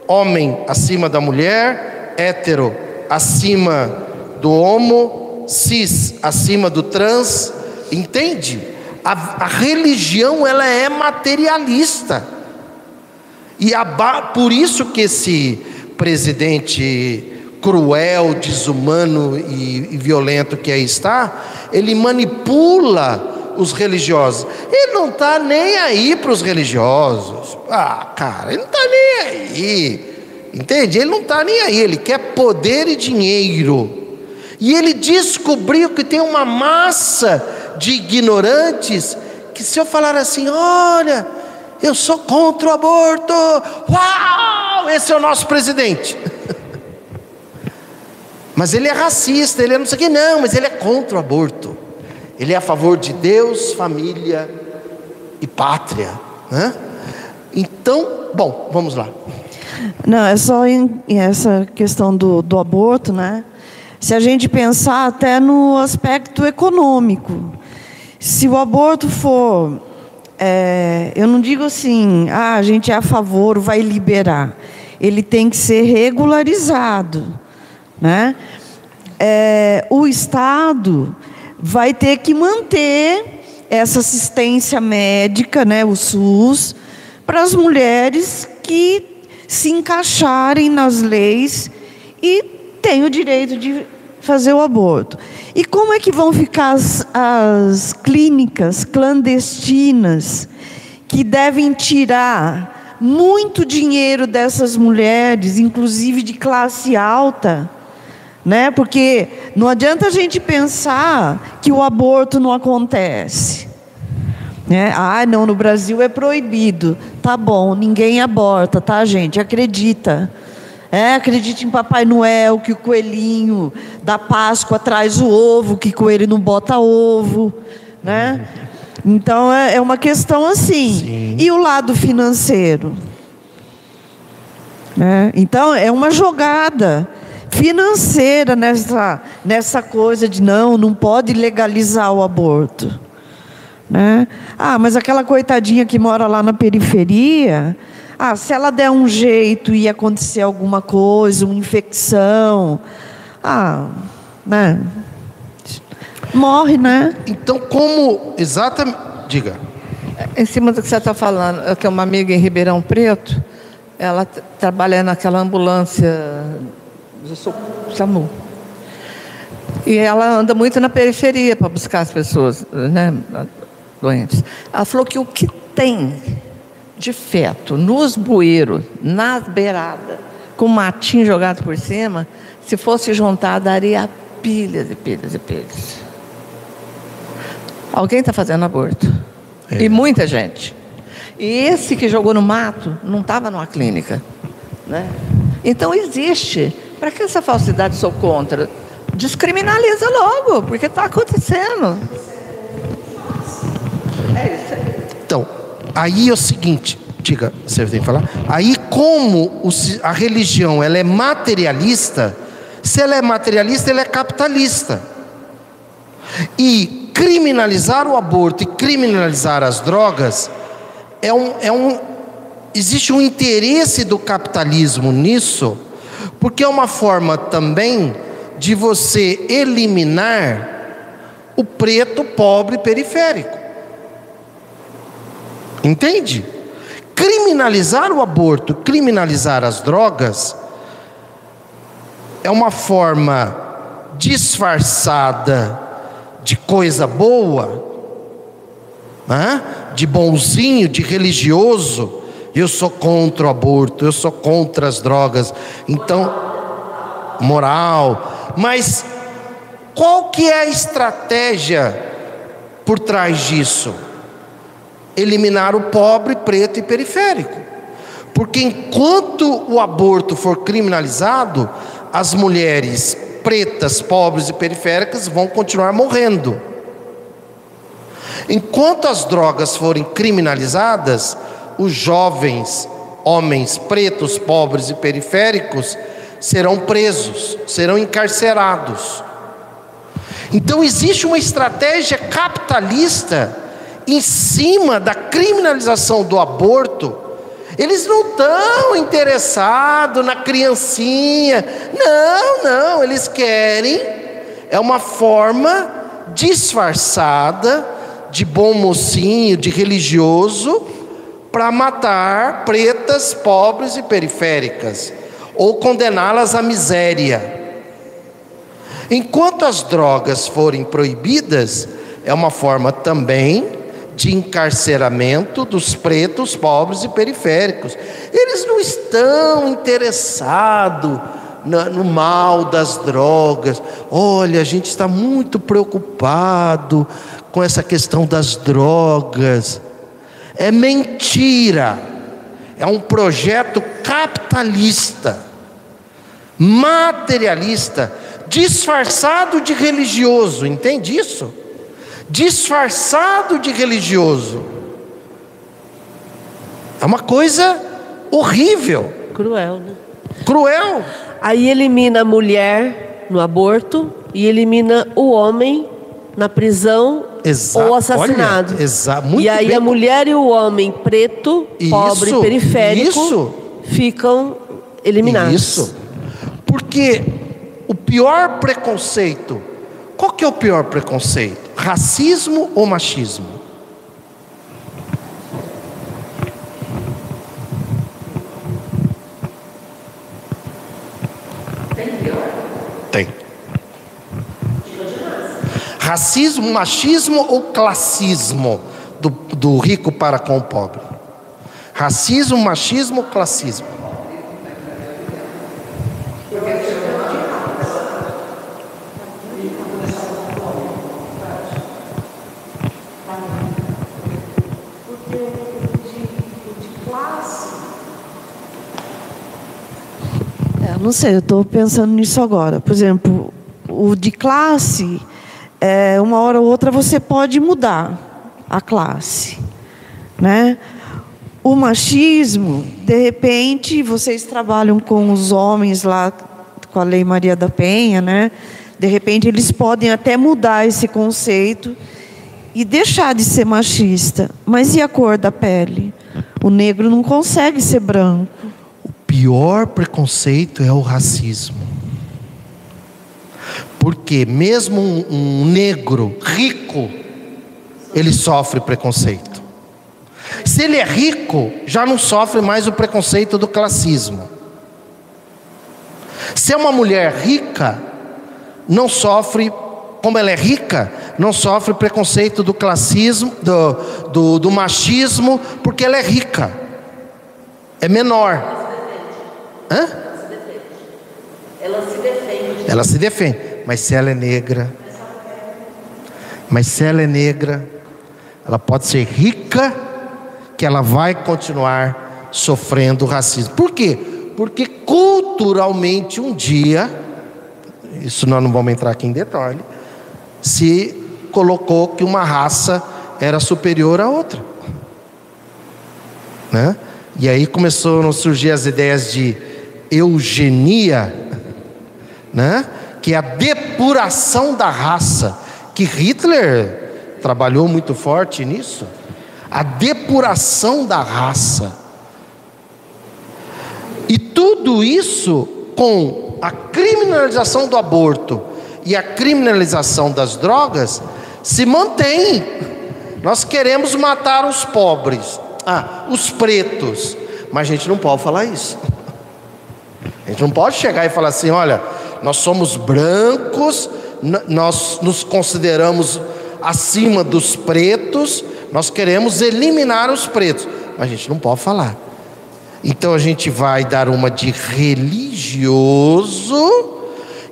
[SPEAKER 2] homem acima da mulher, hétero acima do homo, cis acima do trans, entende? A, a religião ela é materialista. E a, por isso que esse presidente cruel, desumano e, e violento que aí está, ele manipula os religiosos. Ele não está nem aí para os religiosos. Ah, cara, ele não está nem aí. Entende? Ele não está nem aí. Ele quer poder e dinheiro. E ele descobriu que tem uma massa de ignorantes que se eu falar assim, olha, eu sou contra o aborto, uau, esse é o nosso presidente. mas ele é racista, ele é não sei o que, não, mas ele é contra o aborto. Ele é a favor de Deus, família e pátria. Né? Então, bom, vamos lá.
[SPEAKER 5] Não, é só em, essa questão do, do aborto, né? Se a gente pensar até no aspecto econômico, se o aborto for, é, eu não digo assim, ah, a gente é a favor, vai liberar. Ele tem que ser regularizado, né? É, o Estado vai ter que manter essa assistência médica, né, o SUS, para as mulheres que se encaixarem nas leis e tem o direito de fazer o aborto. E como é que vão ficar as, as clínicas clandestinas que devem tirar muito dinheiro dessas mulheres, inclusive de classe alta? Né? Porque não adianta a gente pensar que o aborto não acontece. Né? Ah, não, no Brasil é proibido. Tá bom, ninguém aborta, tá, gente? Acredita. É, acredite em Papai Noel, que o coelhinho da Páscoa traz o ovo, que coelho não bota ovo, né? Então é, é uma questão assim.
[SPEAKER 2] Sim.
[SPEAKER 5] E o lado financeiro? Né? Então é uma jogada financeira nessa, nessa coisa de não, não pode legalizar o aborto. Né? Ah, mas aquela coitadinha que mora lá na periferia, ah, se ela der um jeito e acontecer alguma coisa, uma infecção, ah, né? Morre, né?
[SPEAKER 2] Então, como exatamente. Diga.
[SPEAKER 3] Em cima do que você está falando, eu tenho uma amiga em Ribeirão Preto, ela trabalha naquela ambulância do Su- SAMU. E ela anda muito na periferia para buscar as pessoas né, doentes. Ela falou que o que tem de feto nos bueiros, nas beiradas, com matinho jogado por cima, se fosse juntar, daria pilhas e pilhas e pilhas. Alguém está fazendo aborto. E muita gente. E esse que jogou no mato não estava numa clínica. Né? Então existe. Para que essa falsidade sou contra? Descriminaliza logo, porque está acontecendo. É isso aí.
[SPEAKER 2] Então, aí é o seguinte, diga, você tem que falar. Aí como a religião ela é materialista, se ela é materialista, ela é capitalista. E criminalizar o aborto e criminalizar as drogas é um, é um existe um interesse do capitalismo nisso, porque é uma forma também de você eliminar o preto pobre periférico. Entende? Criminalizar o aborto, criminalizar as drogas, é uma forma disfarçada de coisa boa, né? de bonzinho, de religioso. Eu sou contra o aborto, eu sou contra as drogas. Então, moral. Mas qual que é a estratégia por trás disso? Eliminar o pobre, preto e periférico. Porque enquanto o aborto for criminalizado, as mulheres pretas, pobres e periféricas vão continuar morrendo. Enquanto as drogas forem criminalizadas, os jovens, homens pretos, pobres e periféricos serão presos, serão encarcerados. Então existe uma estratégia capitalista em cima da criminalização do aborto, eles não estão interessados na criancinha. Não, não, eles querem é uma forma disfarçada de bom mocinho, de religioso, para matar pretas, pobres e periféricas, ou condená-las à miséria. Enquanto as drogas forem proibidas, é uma forma também de encarceramento dos pretos, pobres e periféricos. Eles não estão interessados no mal das drogas. Olha, a gente está muito preocupado com essa questão das drogas. É mentira. É um projeto capitalista, materialista, disfarçado de religioso. Entende isso? Disfarçado de religioso. É uma coisa horrível,
[SPEAKER 4] Cruel, né?
[SPEAKER 2] cruel.
[SPEAKER 4] Aí elimina a mulher no aborto e elimina o homem na prisão ou assassinado.
[SPEAKER 2] olha, exa- muito
[SPEAKER 4] e aí
[SPEAKER 2] bem
[SPEAKER 4] a mulher e o homem preto, pobre,
[SPEAKER 2] Isso,
[SPEAKER 4] periférico
[SPEAKER 2] isso.
[SPEAKER 4] ficam eliminados.
[SPEAKER 2] Isso. Porque o pior preconceito, qual que é o pior preconceito? Racismo ou machismo? Tem pior? Tem. racismo, machismo ou classismo do, do rico para com o pobre? Racismo, machismo ou classismo?
[SPEAKER 5] Não sei, eu estou pensando nisso agora. Por exemplo, o de classe, é, uma hora ou outra você pode mudar a classe, né? O machismo, de repente, vocês trabalham com os homens lá com a Lei Maria da Penha, né? De repente eles podem até mudar esse conceito e deixar de ser machista. Mas e a cor da pele? O negro não consegue ser branco.
[SPEAKER 2] Pior preconceito é o racismo. Porque mesmo um, um negro rico, ele sofre preconceito. Se ele é rico, já não sofre mais o preconceito do classismo. Se é uma mulher rica, não sofre, como ela é rica, não sofre preconceito do classismo, do, do, do machismo, porque ela é rica. É menor. Hã?
[SPEAKER 4] Ela se defende.
[SPEAKER 2] Ela se defende. Mas se ela é negra, mas se ela é negra, ela pode ser rica, que ela vai continuar sofrendo racismo. Por quê? Porque culturalmente um dia, isso nós não vamos entrar aqui em detalhe, se colocou que uma raça era superior à outra. Né? E aí começaram a surgir as ideias de eugenia, né? que é a depuração da raça, que Hitler trabalhou muito forte nisso. A depuração da raça. E tudo isso com a criminalização do aborto e a criminalização das drogas se mantém. Nós queremos matar os pobres, ah, os pretos, mas a gente não pode falar isso. A gente não pode chegar e falar assim: olha, nós somos brancos, nós nos consideramos acima dos pretos, nós queremos eliminar os pretos, mas a gente não pode falar. Então a gente vai dar uma de religioso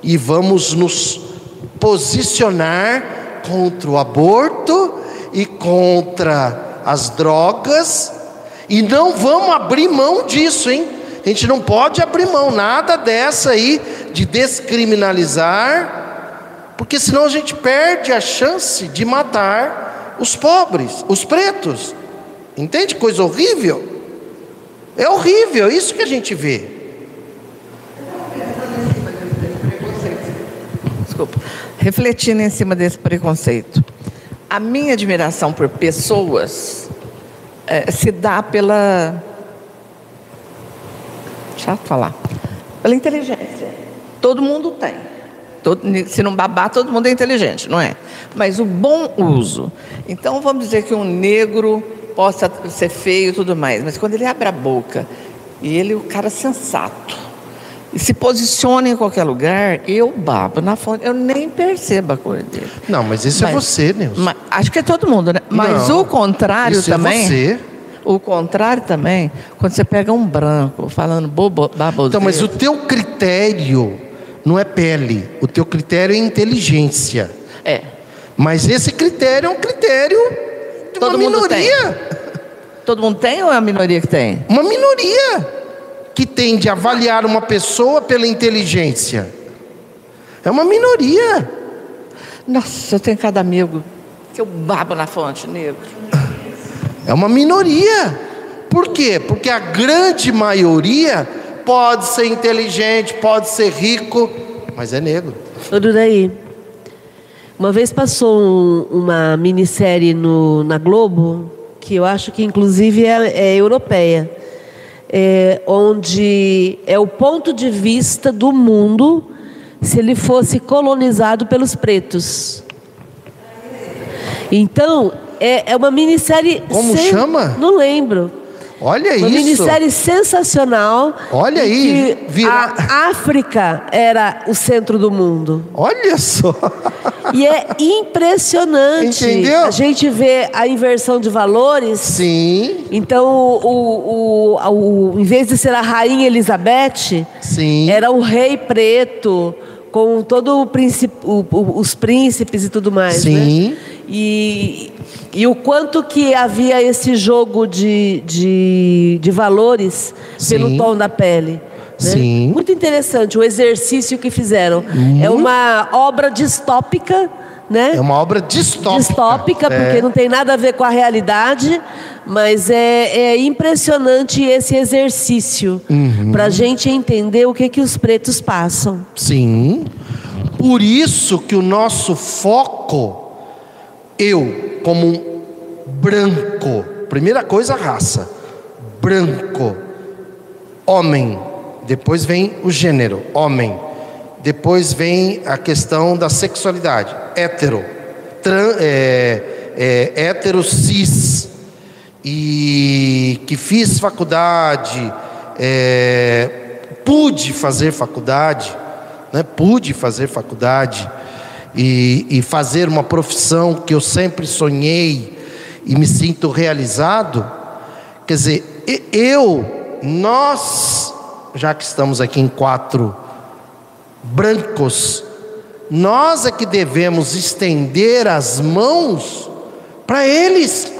[SPEAKER 2] e vamos nos posicionar contra o aborto e contra as drogas e não vamos abrir mão disso, hein? A gente não pode abrir mão nada dessa aí de descriminalizar, porque senão a gente perde a chance de matar os pobres, os pretos. Entende? Coisa horrível. É horrível, é isso que a gente vê.
[SPEAKER 3] Desculpa. Refletindo em cima desse preconceito. A minha admiração por pessoas é, se dá pela. Chato falar. Pela inteligência. Todo mundo tem. Todo, se não babar, todo mundo é inteligente, não é? Mas o bom uso. Então, vamos dizer que um negro possa ser feio e tudo mais, mas quando ele abre a boca e ele é o cara sensato e se posiciona em qualquer lugar, eu babo na fonte, eu nem percebo a cor dele.
[SPEAKER 2] Não, mas isso é você, Nilson.
[SPEAKER 3] Mas, acho que é todo mundo, né? Mas
[SPEAKER 2] Não,
[SPEAKER 3] o contrário
[SPEAKER 2] isso
[SPEAKER 3] também.
[SPEAKER 2] É você.
[SPEAKER 3] O contrário também, quando você pega um branco falando bobo, baboseira.
[SPEAKER 2] Então, mas o teu critério não é pele, o teu critério é inteligência.
[SPEAKER 3] É.
[SPEAKER 2] Mas esse critério é um critério de
[SPEAKER 3] Todo
[SPEAKER 2] uma
[SPEAKER 3] mundo
[SPEAKER 2] minoria.
[SPEAKER 3] Todo mundo tem ou é a minoria que tem?
[SPEAKER 2] Uma minoria que tende a avaliar uma pessoa pela inteligência. É uma minoria.
[SPEAKER 3] Nossa, eu tenho cada amigo que eu babo na fonte, negro.
[SPEAKER 2] É uma minoria. Por quê? Porque a grande maioria pode ser inteligente, pode ser rico, mas é negro.
[SPEAKER 4] Ô Duraí, uma vez passou um- uma minissérie no, na Globo, que eu acho que inclusive é, é europeia, é, onde é o ponto de vista do mundo se ele fosse colonizado pelos pretos. Então, é, é uma minissérie.
[SPEAKER 2] Como chama?
[SPEAKER 4] Não lembro.
[SPEAKER 2] Olha
[SPEAKER 4] Uma
[SPEAKER 2] isso.
[SPEAKER 4] minissérie sensacional.
[SPEAKER 2] Olha aí, vira-
[SPEAKER 4] A África era o centro do mundo.
[SPEAKER 2] Olha só.
[SPEAKER 4] E é impressionante.
[SPEAKER 2] Entendeu?
[SPEAKER 4] A gente vê a inversão de valores.
[SPEAKER 2] Sim,
[SPEAKER 4] Então, o, o, o- o- em vez de ser a rainha Elizabeth,
[SPEAKER 2] sim.
[SPEAKER 4] era o rei preto, com todo o príncipe, o- o- os príncipes e tudo mais.
[SPEAKER 2] Sim.
[SPEAKER 4] Né? E, e o quanto que havia esse jogo de, de, de valores pelo
[SPEAKER 2] Sim.
[SPEAKER 4] tom da pele. né?
[SPEAKER 2] Sim.
[SPEAKER 4] Muito interessante o exercício que fizeram. É uma obra distópica, né?
[SPEAKER 2] É uma obra distópica.
[SPEAKER 4] distópica,
[SPEAKER 2] É.
[SPEAKER 4] porque não tem nada a ver com a realidade, mas é, é impressionante esse exercício
[SPEAKER 2] Uhum.
[SPEAKER 4] para a gente entender o que, que os pretos passam.
[SPEAKER 2] Sim. Por isso que o nosso foco, eu, como um branco, primeira coisa, raça, branco, homem, depois vem o gênero, homem, depois vem a questão da sexualidade, hétero, tran, é, é, hétero cis, e que fiz faculdade, é, pude fazer faculdade, né? pude fazer faculdade e, e fazer uma profissão que eu sempre sonhei e me sinto realizado. Quer dizer, eu, nós, já que estamos aqui em quatro brancos, nós é que devemos estender as mãos para eles,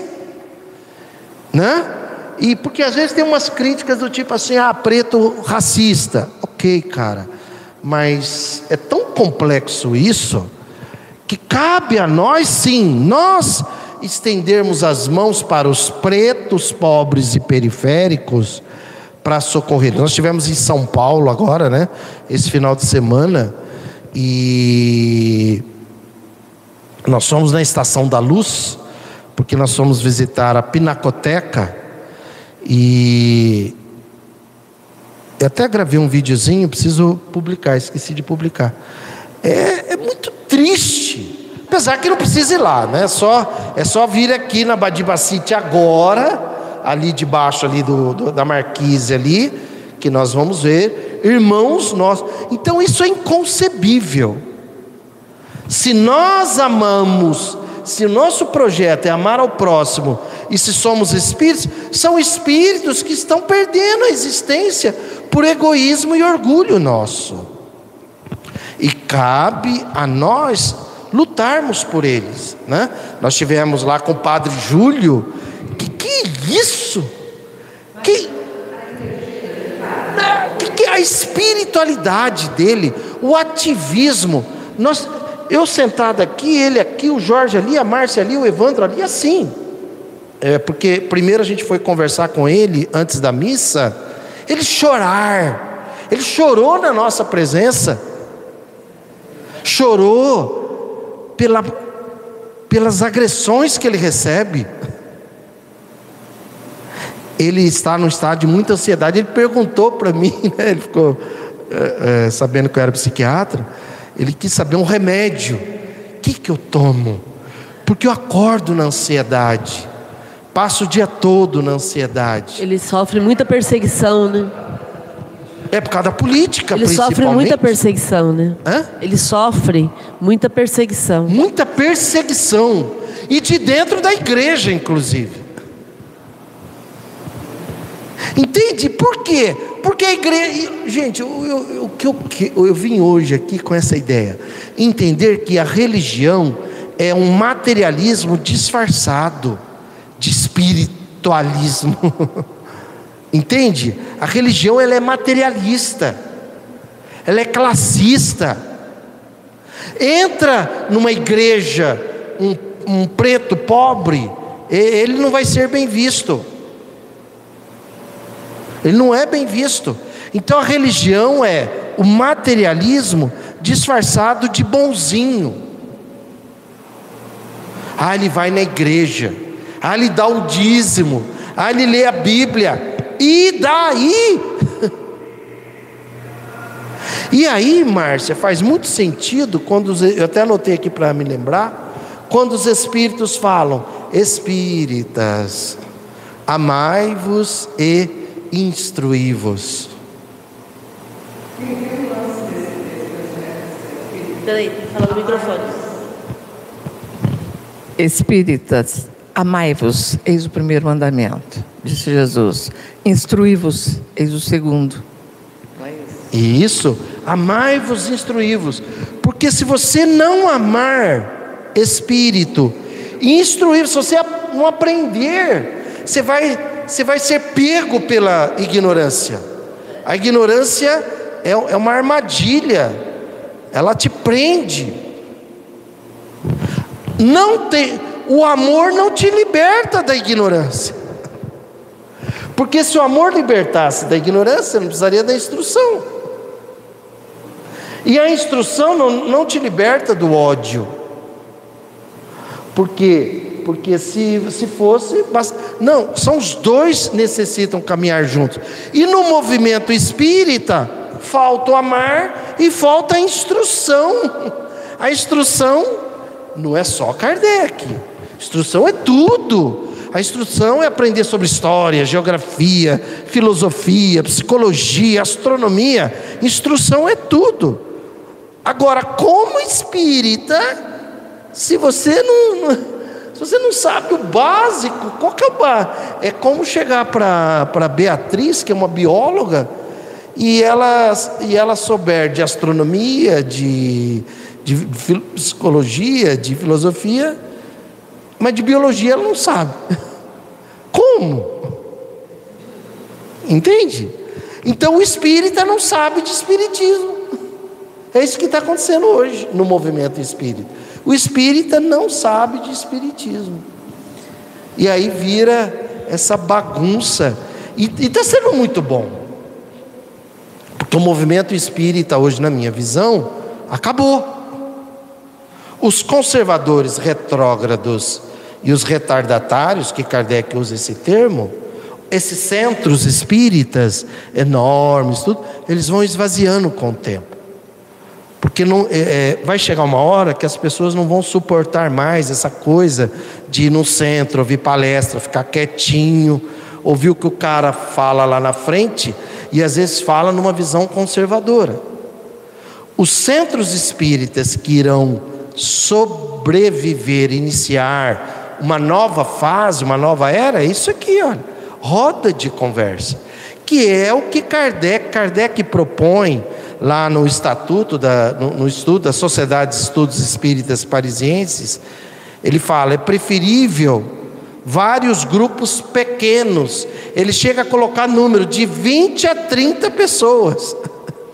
[SPEAKER 2] né? E porque às vezes tem umas críticas do tipo assim, ah, preto racista. Ok, cara, mas é tão complexo isso que cabe a nós sim, nós estendermos as mãos para os pretos, pobres e periféricos para socorrer. Nós estivemos em São Paulo agora, né? Esse final de semana e nós fomos na Estação da Luz, porque nós fomos visitar a Pinacoteca e eu até gravei um videozinho, preciso publicar, esqueci de publicar. É, é muito triste. Apesar que não precisa ir lá, né? É só, é só vir aqui na Badibacite agora, ali debaixo ali do, do- da marquise ali, que nós vamos ver. Irmãos nossos. Então isso é inconcebível. Se nós amamos, se o nosso projeto é amar ao próximo, e se somos espíritos, são espíritos que estão perdendo a existência por egoísmo e orgulho nosso. Cabe a nós lutarmos por eles, né? Nós tivemos lá com o Padre Júlio, que que é isso? Que que, que a espiritualidade dele, o ativismo. Nós, eu sentado aqui, ele aqui, o Jorge ali, a Márcia ali, o Evandro ali, assim. É, porque primeiro a gente foi conversar com ele antes da missa, ele chorar, ele chorou na nossa presença, chorou pela, pelas agressões que ele recebe. Ele está num estado de muita ansiedade. Ele perguntou para mim, né? ele ficou é, é, sabendo que eu era psiquiatra. Ele quis saber um remédio. O que, que eu tomo? Porque eu acordo na ansiedade, passo o dia todo na ansiedade.
[SPEAKER 4] Ele sofre muita perseguição, né?
[SPEAKER 2] É por causa da política,
[SPEAKER 4] Ele sofre muita perseguição, né?
[SPEAKER 2] Hã?
[SPEAKER 4] Ele sofre muita perseguição.
[SPEAKER 2] Muita perseguição. E de dentro da igreja, inclusive. Entende? Por quê? Porque a igreja. Gente, eu, eu, eu, o que eu, que- eu vim hoje aqui com essa ideia. Entender que a religião é um materialismo disfarçado de espiritualismo. Entende? A religião ela é materialista. Ela é classista. Entra numa igreja um, um preto pobre, ele não vai ser bem visto. Ele não é bem visto. Então a religião é o materialismo disfarçado de bonzinho. Ah, ele vai na igreja. Ah, ele dá um dízimo. Ah, ele lê a Bíblia. E daí? E aí, Márcia, faz muito sentido quando os, eu até anotei aqui para me lembrar, quando os espíritos falam, espíritas, amai-vos e instruí-vos.
[SPEAKER 4] Peraí, fala no microfone.
[SPEAKER 3] Espíritas, amai-vos, eis o primeiro mandamento, disse Jesus. Instruí-vos, eis o segundo.
[SPEAKER 2] E isso, amai-vos instruí-vos. Porque se você não amar espírito, instruir, se você não aprender, você vai, você vai ser pego pela ignorância. A ignorância é, é uma armadilha, ela te prende. Não tem, o amor não te liberta da ignorância. Porque se o amor libertasse da ignorância, não precisaria da instrução. E a instrução não, não te liberta do ódio. Por quê? Porque se, se fosse. Não, são os dois necessitam caminhar juntos. E no movimento espírita, falta o amar e falta a instrução. A instrução não é só Kardec. Instrução é tudo. A instrução é aprender sobre história, geografia, filosofia, psicologia, astronomia. Instrução é tudo. Agora, como espírita, se você não, se você não sabe o básico, qual que é o básico? É como chegar para Beatriz, que é uma bióloga, e ela, e ela souber de astronomia, de, de psicologia, de filosofia, mas de biologia ela não sabe. Como? Entende? Então o espírita não sabe de espiritismo. É isso que está acontecendo hoje no movimento espírita. O espírita não sabe de espiritismo. E aí vira essa bagunça. E está sendo muito bom. Porque o movimento espírita, hoje, na minha visão, acabou. Os conservadores retrógrados e os retardatários, que Kardec usa esse termo, esses centros espíritas enormes, tudo, eles vão esvaziando com o tempo. Porque não, é, é, vai chegar uma hora que as pessoas não vão suportar mais essa coisa de ir no centro, ouvir palestra, ficar quietinho, ouvir o que o cara fala lá na frente e às vezes fala numa visão conservadora. Os centros espíritas que irão sobreviver, iniciar uma nova fase, uma nova era, é isso aqui, olha, roda de conversa, que é o que Kardec, Kardec propõe lá no estatuto, da, no, no estudo da Sociedade de Estudos Espíritas Parisienses, ele fala: é preferível vários grupos pequenos. Ele chega a colocar número de 20 a 30 pessoas.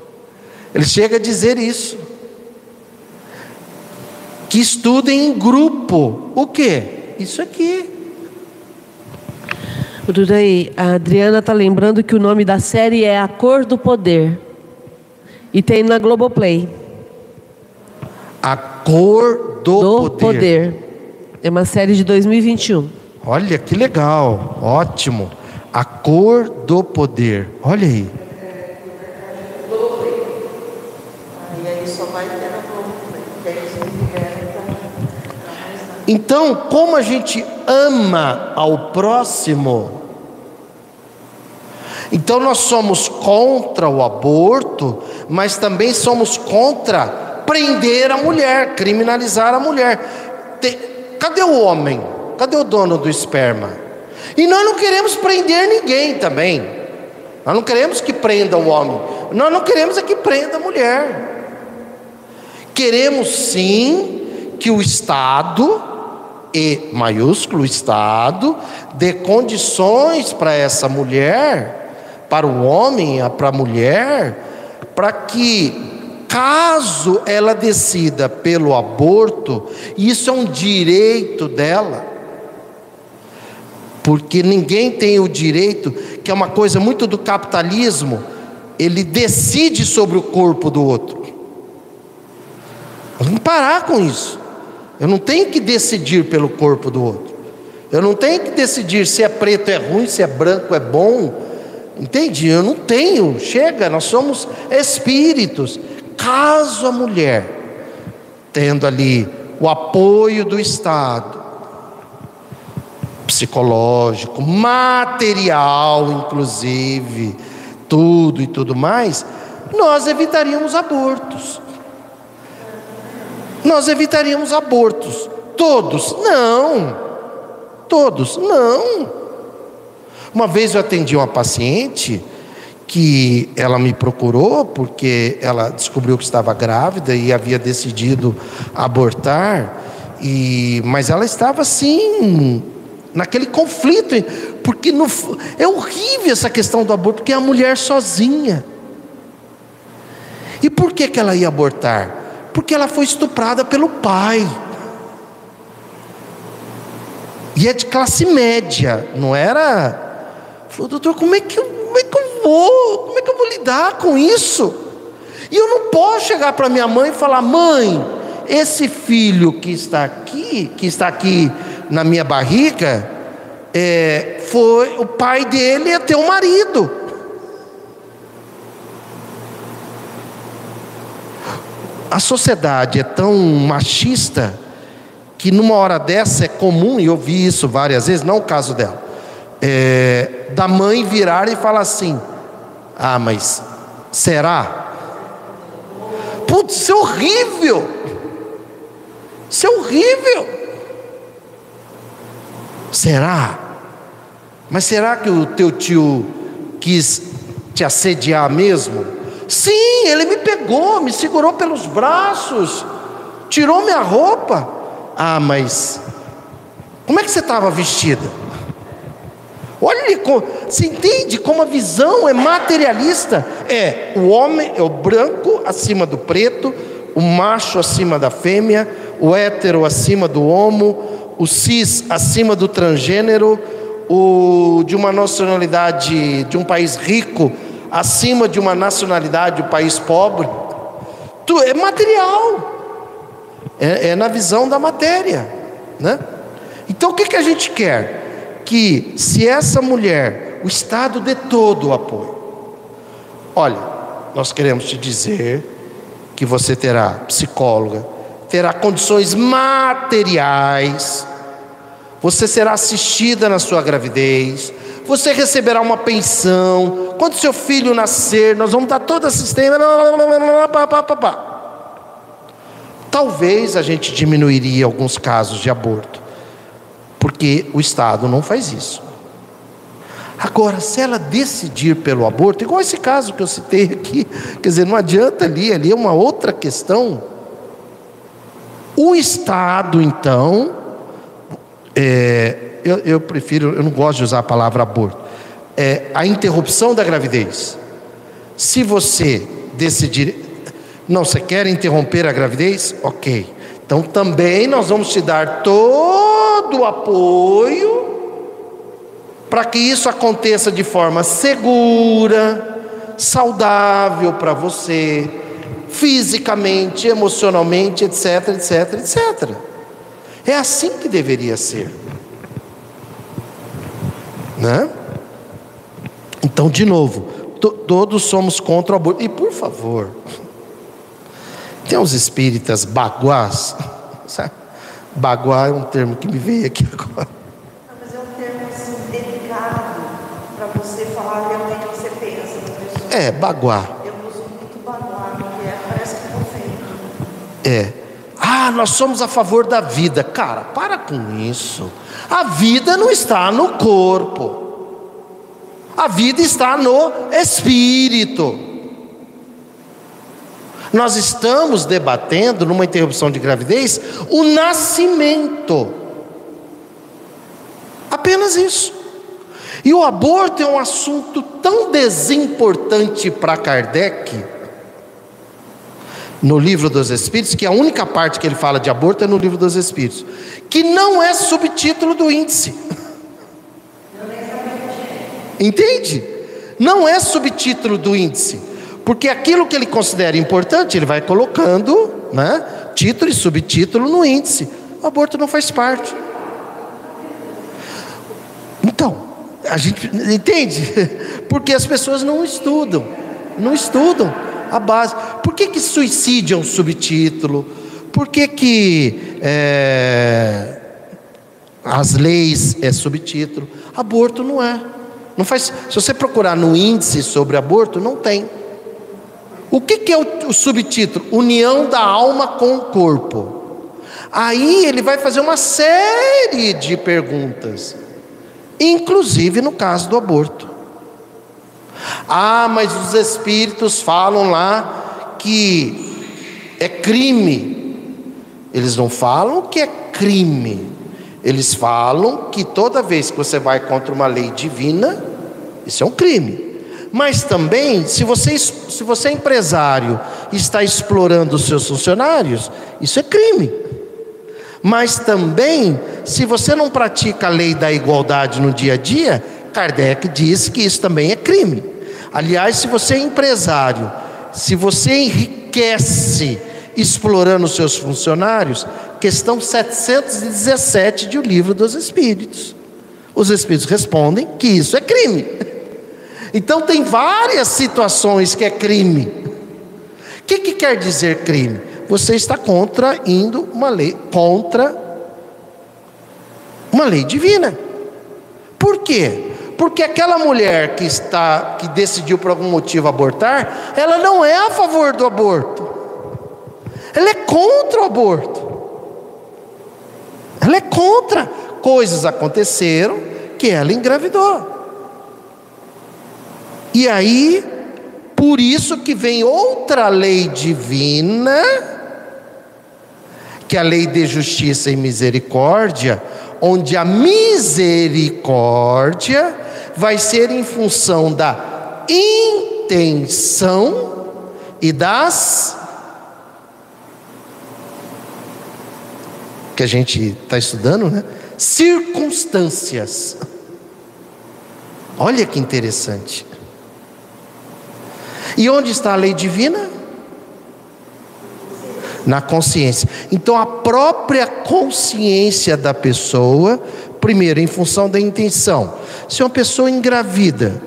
[SPEAKER 2] Ele chega a dizer isso. Que estudem em grupo. O que? Isso aqui.
[SPEAKER 4] Dudaí, a Adriana está lembrando que o nome da série é A Cor do Poder. E tem na Globoplay.
[SPEAKER 2] A cor do,
[SPEAKER 4] do
[SPEAKER 2] poder.
[SPEAKER 4] poder. É uma série de 2021.
[SPEAKER 2] Olha que legal, ótimo. A cor do poder. Olha aí. Então, como a gente ama ao próximo, então nós somos contra o aborto, mas também somos contra prender a mulher, criminalizar a mulher. Cadê o homem? Cadê o dono do esperma? E nós não queremos prender ninguém também. Nós não queremos que prenda o homem. Nós não queremos é que prenda a mulher. Queremos sim que o Estado, E maiúsculo Estado, dê condições para essa mulher para o homem, para a mulher, para que, caso ela decida pelo aborto, isso é um direito dela, porque ninguém tem o direito, que é uma coisa muito do capitalismo, ele decide sobre o corpo do outro. Vamos parar com isso. Eu não tenho que decidir pelo corpo do outro. Eu não tenho que decidir se é preto é ruim, se é branco é bom, Entende? Eu não tenho. Chega, nós somos espíritos. Caso a mulher, tendo ali o apoio do Estado, psicológico, material, inclusive, tudo e tudo mais, nós evitaríamos abortos. Nós evitaríamos abortos. Todos? Não. Todos? Não. Uma vez eu atendi uma paciente que ela me procurou porque ela descobriu que estava grávida e havia decidido abortar e mas ela estava assim naquele conflito, porque no, é horrível essa questão do aborto, porque é a mulher sozinha. E por que, que ela ia abortar? Porque ela foi estuprada pelo pai. E é de classe média, não era. Falou, doutor, como é que eu, como é que eu vou? Como é que eu vou lidar com isso? E eu não posso chegar para minha mãe e falar, mãe, esse filho que está aqui, que está aqui na minha barriga, é, foi o pai dele é teu marido. A sociedade é tão machista que numa hora dessa é comum, e eu vi isso várias vezes, não o caso dela, é, da mãe virar e falar assim: Ah, mas será? Putz, isso é horrível! Isso é horrível! Será? Mas será que o teu tio quis te assediar mesmo? Sim, ele me pegou, me segurou pelos braços, tirou minha roupa. Ah, mas como é que você estava vestida? Olha, você entende como a visão é materialista? É o homem, é o branco acima do preto, o macho acima da fêmea, o hétero acima do homo, o cis acima do transgênero, o de uma nacionalidade de um país rico acima de uma nacionalidade de um país pobre. Tu, é material. É, é, na visão da matéria, né? Então o que, que a gente quer? Que se essa mulher, o Estado dê todo o apoio. Olha, nós queremos te dizer que você terá psicóloga, terá condições materiais, você será assistida na sua gravidez, você receberá uma pensão. Quando seu filho nascer, nós vamos dar toda a assistência. Talvez a gente diminuiria alguns casos de aborto, porque o Estado não faz isso. Agora, se ela decidir pelo aborto, igual esse caso que eu citei aqui, quer dizer, não adianta ali, ali é uma outra questão. O Estado, então, é, eu, eu, prefiro, eu não gosto de usar a palavra aborto, é a interrupção da gravidez. Se você decidir, não, você quer interromper a gravidez? Ok. Então também nós vamos te dar todo o apoio para que isso aconteça de forma segura, saudável para você, fisicamente, emocionalmente, etc, etc, etc. É assim que deveria ser. Né? Então, de novo, to todos somos contra o aborto. E por favor, tem uns espíritas baguás, sabe? Baguá é um termo que me veio aqui agora.
[SPEAKER 5] Não, mas é um termo assim, delicado para você falar realmente o que você pensa.
[SPEAKER 2] É, baguá. É. Ah, nós somos a favor da vida. Cara, para com isso. A vida não está no corpo. A vida está no espírito. Nós estamos debatendo, numa interrupção de gravidez, o nascimento. Apenas isso. E o aborto é um assunto tão desimportante para Kardec no livro dos Espíritos, que a única parte que ele fala de aborto é no livro dos Espíritos, que não é subtítulo do índice. Entende? Não é subtítulo do índice, porque aquilo que ele considera importante, ele vai colocando, né, título e subtítulo no índice. O aborto não faz parte. Então, a gente entende? Porque as pessoas não estudam, não estudam a base. Por que, que suicídio é um subtítulo? Por que, que é, as leis é subtítulo, aborto não é. Não faz. Se você procurar no índice sobre aborto, não tem. O que, que é o, o subtítulo? União da alma com o corpo. Aí ele vai fazer uma série de perguntas, inclusive no caso do aborto. Ah, mas os espíritos falam lá que é crime. Eles não falam que é crime. Eles falam que toda vez que você vai contra uma lei divina, isso é um crime. Mas também, se você, se você é empresário e está explorando os seus funcionários, isso é crime. Mas também, se você não pratica a lei da igualdade no dia a dia, Kardec diz que isso também é crime. Aliás, se você é empresário, se você enriquece explorando os seus funcionários, questão 717 de O Livro dos Espíritos. Os Espíritos respondem que isso é crime. Então, tem várias situações que é crime. O que, que quer dizer crime? Você está contraindo uma lei, contra uma lei divina. Por quê? Porque aquela mulher que está, que decidiu por algum motivo abortar, ela não é a favor do aborto. Ela é contra o aborto. Ela é contra. Coisas aconteceram que ela engravidou. E aí, por isso que vem outra lei divina, que é a lei de justiça e misericórdia, onde a misericórdia vai ser em função da intenção e das que a gente está estudando, né? Circunstâncias. Olha que interessante. E onde está a lei divina? Na consciência. Então, a própria consciência da pessoa, primeiro, em função da intenção. Se uma pessoa engravida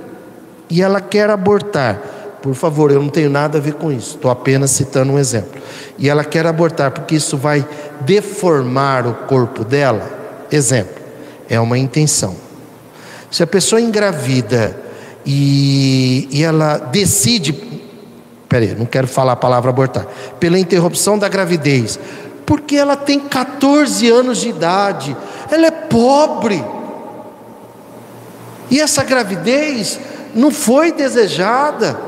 [SPEAKER 2] e ela quer abortar, por favor, eu não tenho nada a ver com isso, estou apenas citando um exemplo. E ela quer abortar porque isso vai deformar o corpo dela. Exemplo, é uma intenção. Se a pessoa engravida e, e ela decide, peraí, não quero falar a palavra abortar, pela interrupção da gravidez, porque ela tem 14 anos de idade, ela é pobre, e essa gravidez não foi desejada.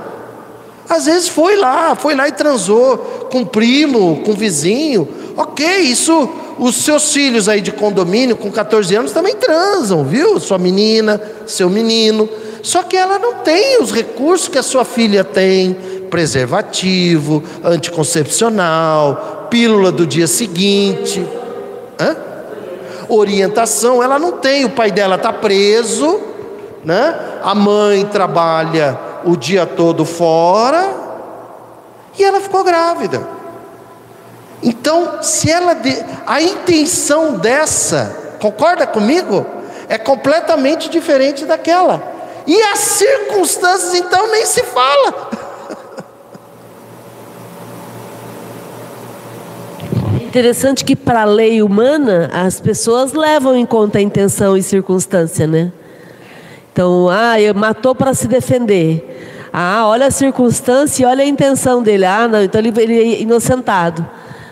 [SPEAKER 2] Às vezes foi lá, foi lá e transou com primo, com vizinho. Ok, isso os seus filhos aí de condomínio com 14 anos também transam, viu? Sua menina, seu menino. Só que ela não tem os recursos que a sua filha tem: preservativo, anticoncepcional, pílula do dia seguinte. Hã? Orientação, ela não tem. O pai dela está preso, né? A mãe trabalha o dia todo fora e ela ficou grávida. Então, se ela de... a intenção dessa, concorda comigo? É completamente diferente daquela. E as circunstâncias, então, nem se fala.
[SPEAKER 4] Interessante que para a lei humana as pessoas levam em conta a intenção e circunstância, né? Então, ah, matou para se defender. Ah, olha a circunstância e olha a intenção dele. Ah, não, então ele, ele é inocentado.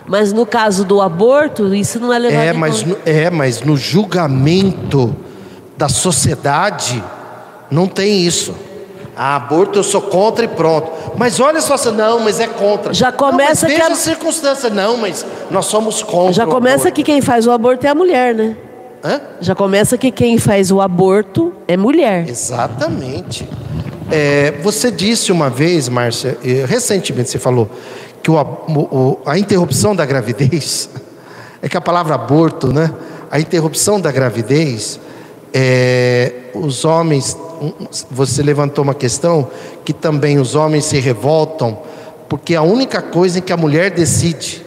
[SPEAKER 4] Mas no caso do aborto, isso não é levado
[SPEAKER 2] é,
[SPEAKER 4] em
[SPEAKER 2] mas
[SPEAKER 4] conta.
[SPEAKER 2] no, é, mas no julgamento da sociedade não tem isso. Ah, aborto eu sou contra e pronto. Mas olha só, não, mas é contra.
[SPEAKER 4] Já começa
[SPEAKER 2] não, mas
[SPEAKER 4] que a-
[SPEAKER 2] a circunstância, não, mas nós somos contra.
[SPEAKER 4] Já começa que quem faz o aborto é a mulher, né?
[SPEAKER 2] Hã?
[SPEAKER 4] Já começa que quem faz o aborto é mulher.
[SPEAKER 2] Exatamente. É, você disse uma vez, Márcia, recentemente você falou que o- o- a interrupção da gravidez, é que a palavra aborto, né? A interrupção da gravidez, é, os homens, você levantou uma questão que também os homens se revoltam, porque é a única coisa em que a mulher decide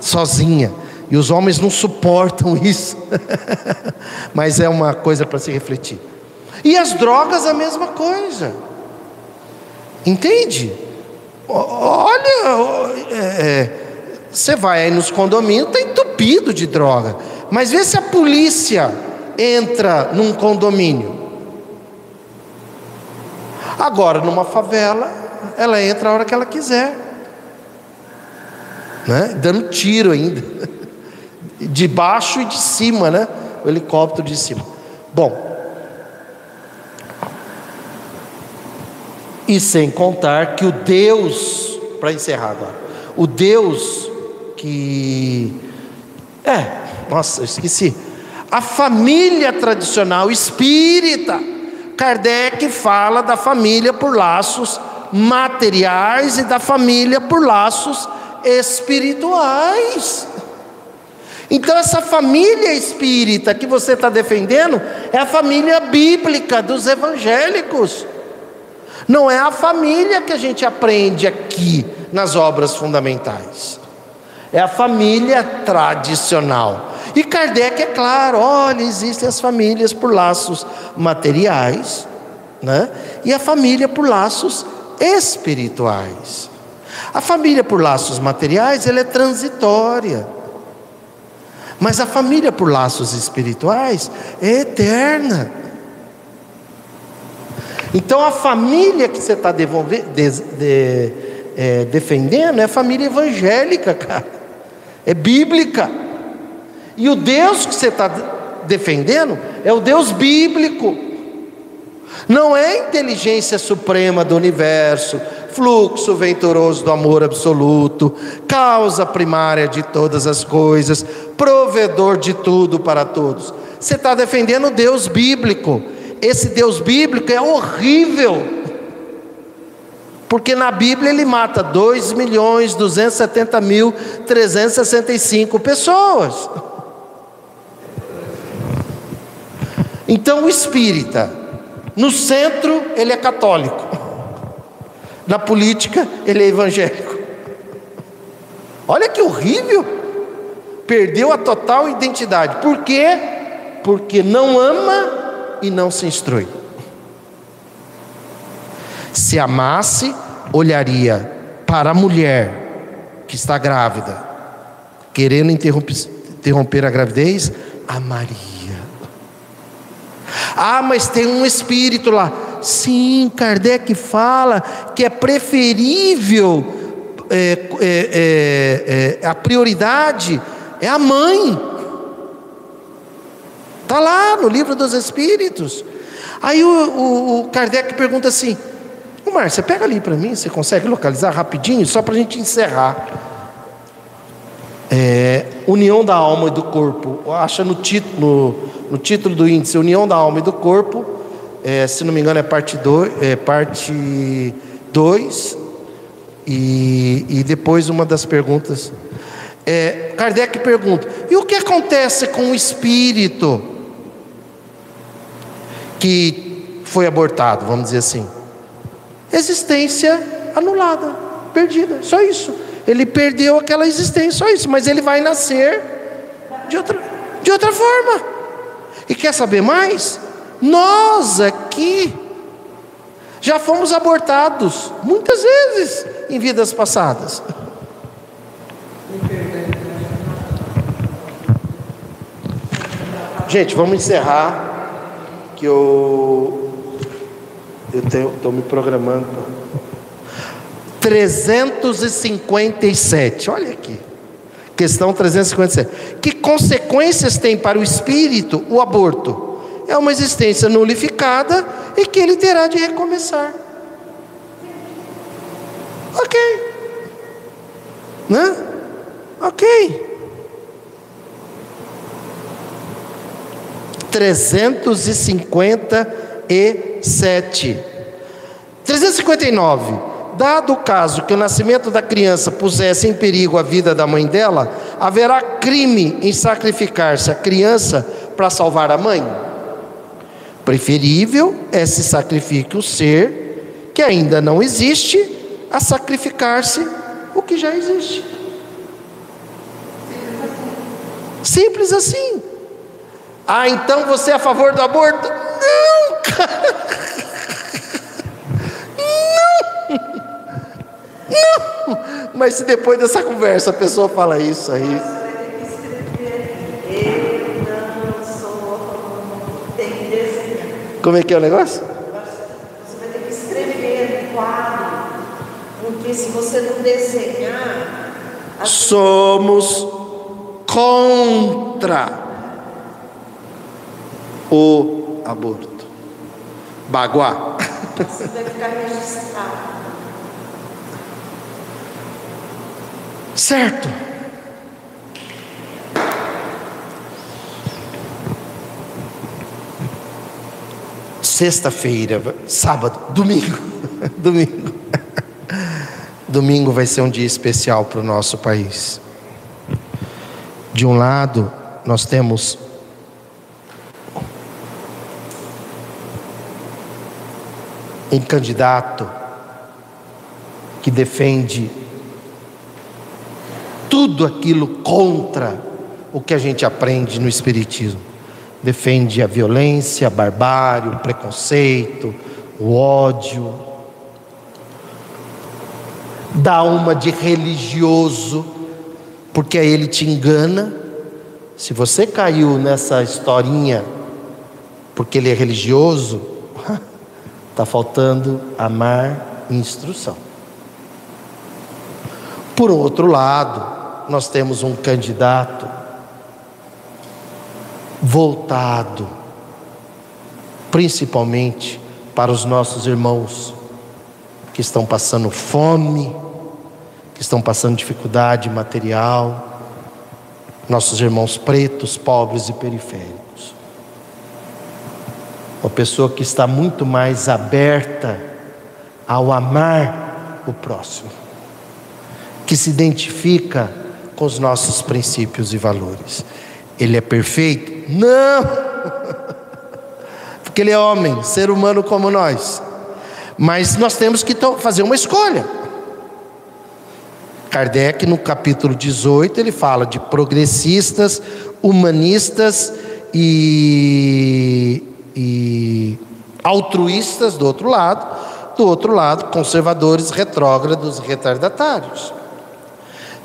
[SPEAKER 2] sozinha. E os homens não suportam isso. Mas é uma coisa para se refletir. E as drogas, a mesma coisa. Entende? Olha, é, é, você vai aí nos condomínios, está entupido de droga. Mas vê se a polícia entra num condomínio. Agora, numa favela, ela entra a hora que ela quiser, né? dando tiro ainda, de baixo e de cima, né? O helicóptero de cima. Bom, e sem contar que o Deus, para encerrar agora, o Deus que. É, nossa, eu esqueci. A família tradicional espírita. Kardec fala da família por laços materiais e da família por laços espirituais. Então, essa família espírita que você está defendendo é a família bíblica dos evangélicos. Não é a família que a gente aprende aqui nas obras fundamentais. É a família tradicional. E Kardec é claro, olha, existem as famílias por laços materiais, né? E a família por laços espirituais. A família por laços materiais, ela é transitória. Mas a família por laços espirituais é eterna. Então a família que você está de, de, é, defendendo é família evangélica, cara. É bíblica. E o Deus que você está defendendo é o Deus bíblico. Não é a inteligência suprema do universo, fluxo venturoso do amor absoluto, causa primária de todas as coisas, provedor de tudo para todos. Você está defendendo o Deus bíblico esse Deus bíblico é horrível. Porque na Bíblia ele mata 2 milhões 270 mil 365 pessoas. Então o espírita, no centro ele é católico, na política ele é evangélico. Olha que horrível! Perdeu a total identidade. Por quê? Porque não ama e não se instrui. Se amasse, olharia para a mulher que está grávida, querendo interromper, a gravidez, amaria. Ah, mas tem um espírito lá. Sim, Kardec fala que é preferível, é, é, é, é a prioridade é a mãe. Está lá no livro dos Espíritos. Aí o, o, o Kardec pergunta assim: Ô Márcia, pega ali para mim, você consegue localizar rapidinho, só para a gente encerrar. É, união da alma e do corpo. Acha no título, no, título do índice, União da alma e do corpo. É, se não me engano, é parte 2, é, parte dois, e, e depois uma das perguntas. É, Kardec pergunta: e o que acontece com o espírito? que foi abortado, vamos dizer assim. Existência anulada, perdida, só isso. Ele perdeu aquela existência, só isso, mas ele vai nascer de outra, de outra forma. E quer saber mais? Nós aqui já fomos abortados muitas vezes em vidas passadas. Gente, vamos encerrar que eu eu estou me programando. 357, olha aqui. Questão 357. Que consequências tem para o espírito o aborto? É uma existência nulificada e que ele terá de recomeçar. Ok. Né? Ok. 357. 359. Dado o caso que o nascimento da criança pusesse em perigo a vida da mãe dela, haverá crime em sacrificar-se a criança para salvar a mãe? Preferível é se sacrifique o ser que ainda não existe a sacrificar-se o que já existe. Simples assim. Ah, então você é a favor do aborto? Não, cara. Não! Mas se depois dessa conversa a pessoa fala isso aí. Como é que é o negócio?
[SPEAKER 5] Você vai ter que escrever no quadro, porque se você não desenhar.
[SPEAKER 2] Somos contra o aborto. Baguá.
[SPEAKER 5] Você vai ficar registrado.
[SPEAKER 2] Certo. Sexta-feira, sábado, domingo, domingo. Domingo vai ser um dia especial para o nosso país. De um lado, nós temos um candidato que defende tudo aquilo contra o que a gente aprende no Espiritismo. Defende a violência, a barbárie, o preconceito, o ódio. Dá uma de religioso, porque aí ele te engana. Se você caiu nessa historinha porque ele é religioso, está faltando amar e instrução. Por outro lado, nós temos um candidato voltado principalmente para os nossos irmãos que estão passando fome, que estão passando dificuldade material, nossos irmãos pretos, pobres e periféricos. Uma pessoa que está muito mais aberta ao amar o próximo, que se identifica com os nossos princípios e valores. Ele é perfeito? Não! Porque ele é homem, ser humano como nós. Mas nós temos que fazer uma escolha. Kardec, no capítulo 18, ele fala de progressistas, humanistas e, e altruístas do outro lado, do outro lado, conservadores, retrógrados, retardatários.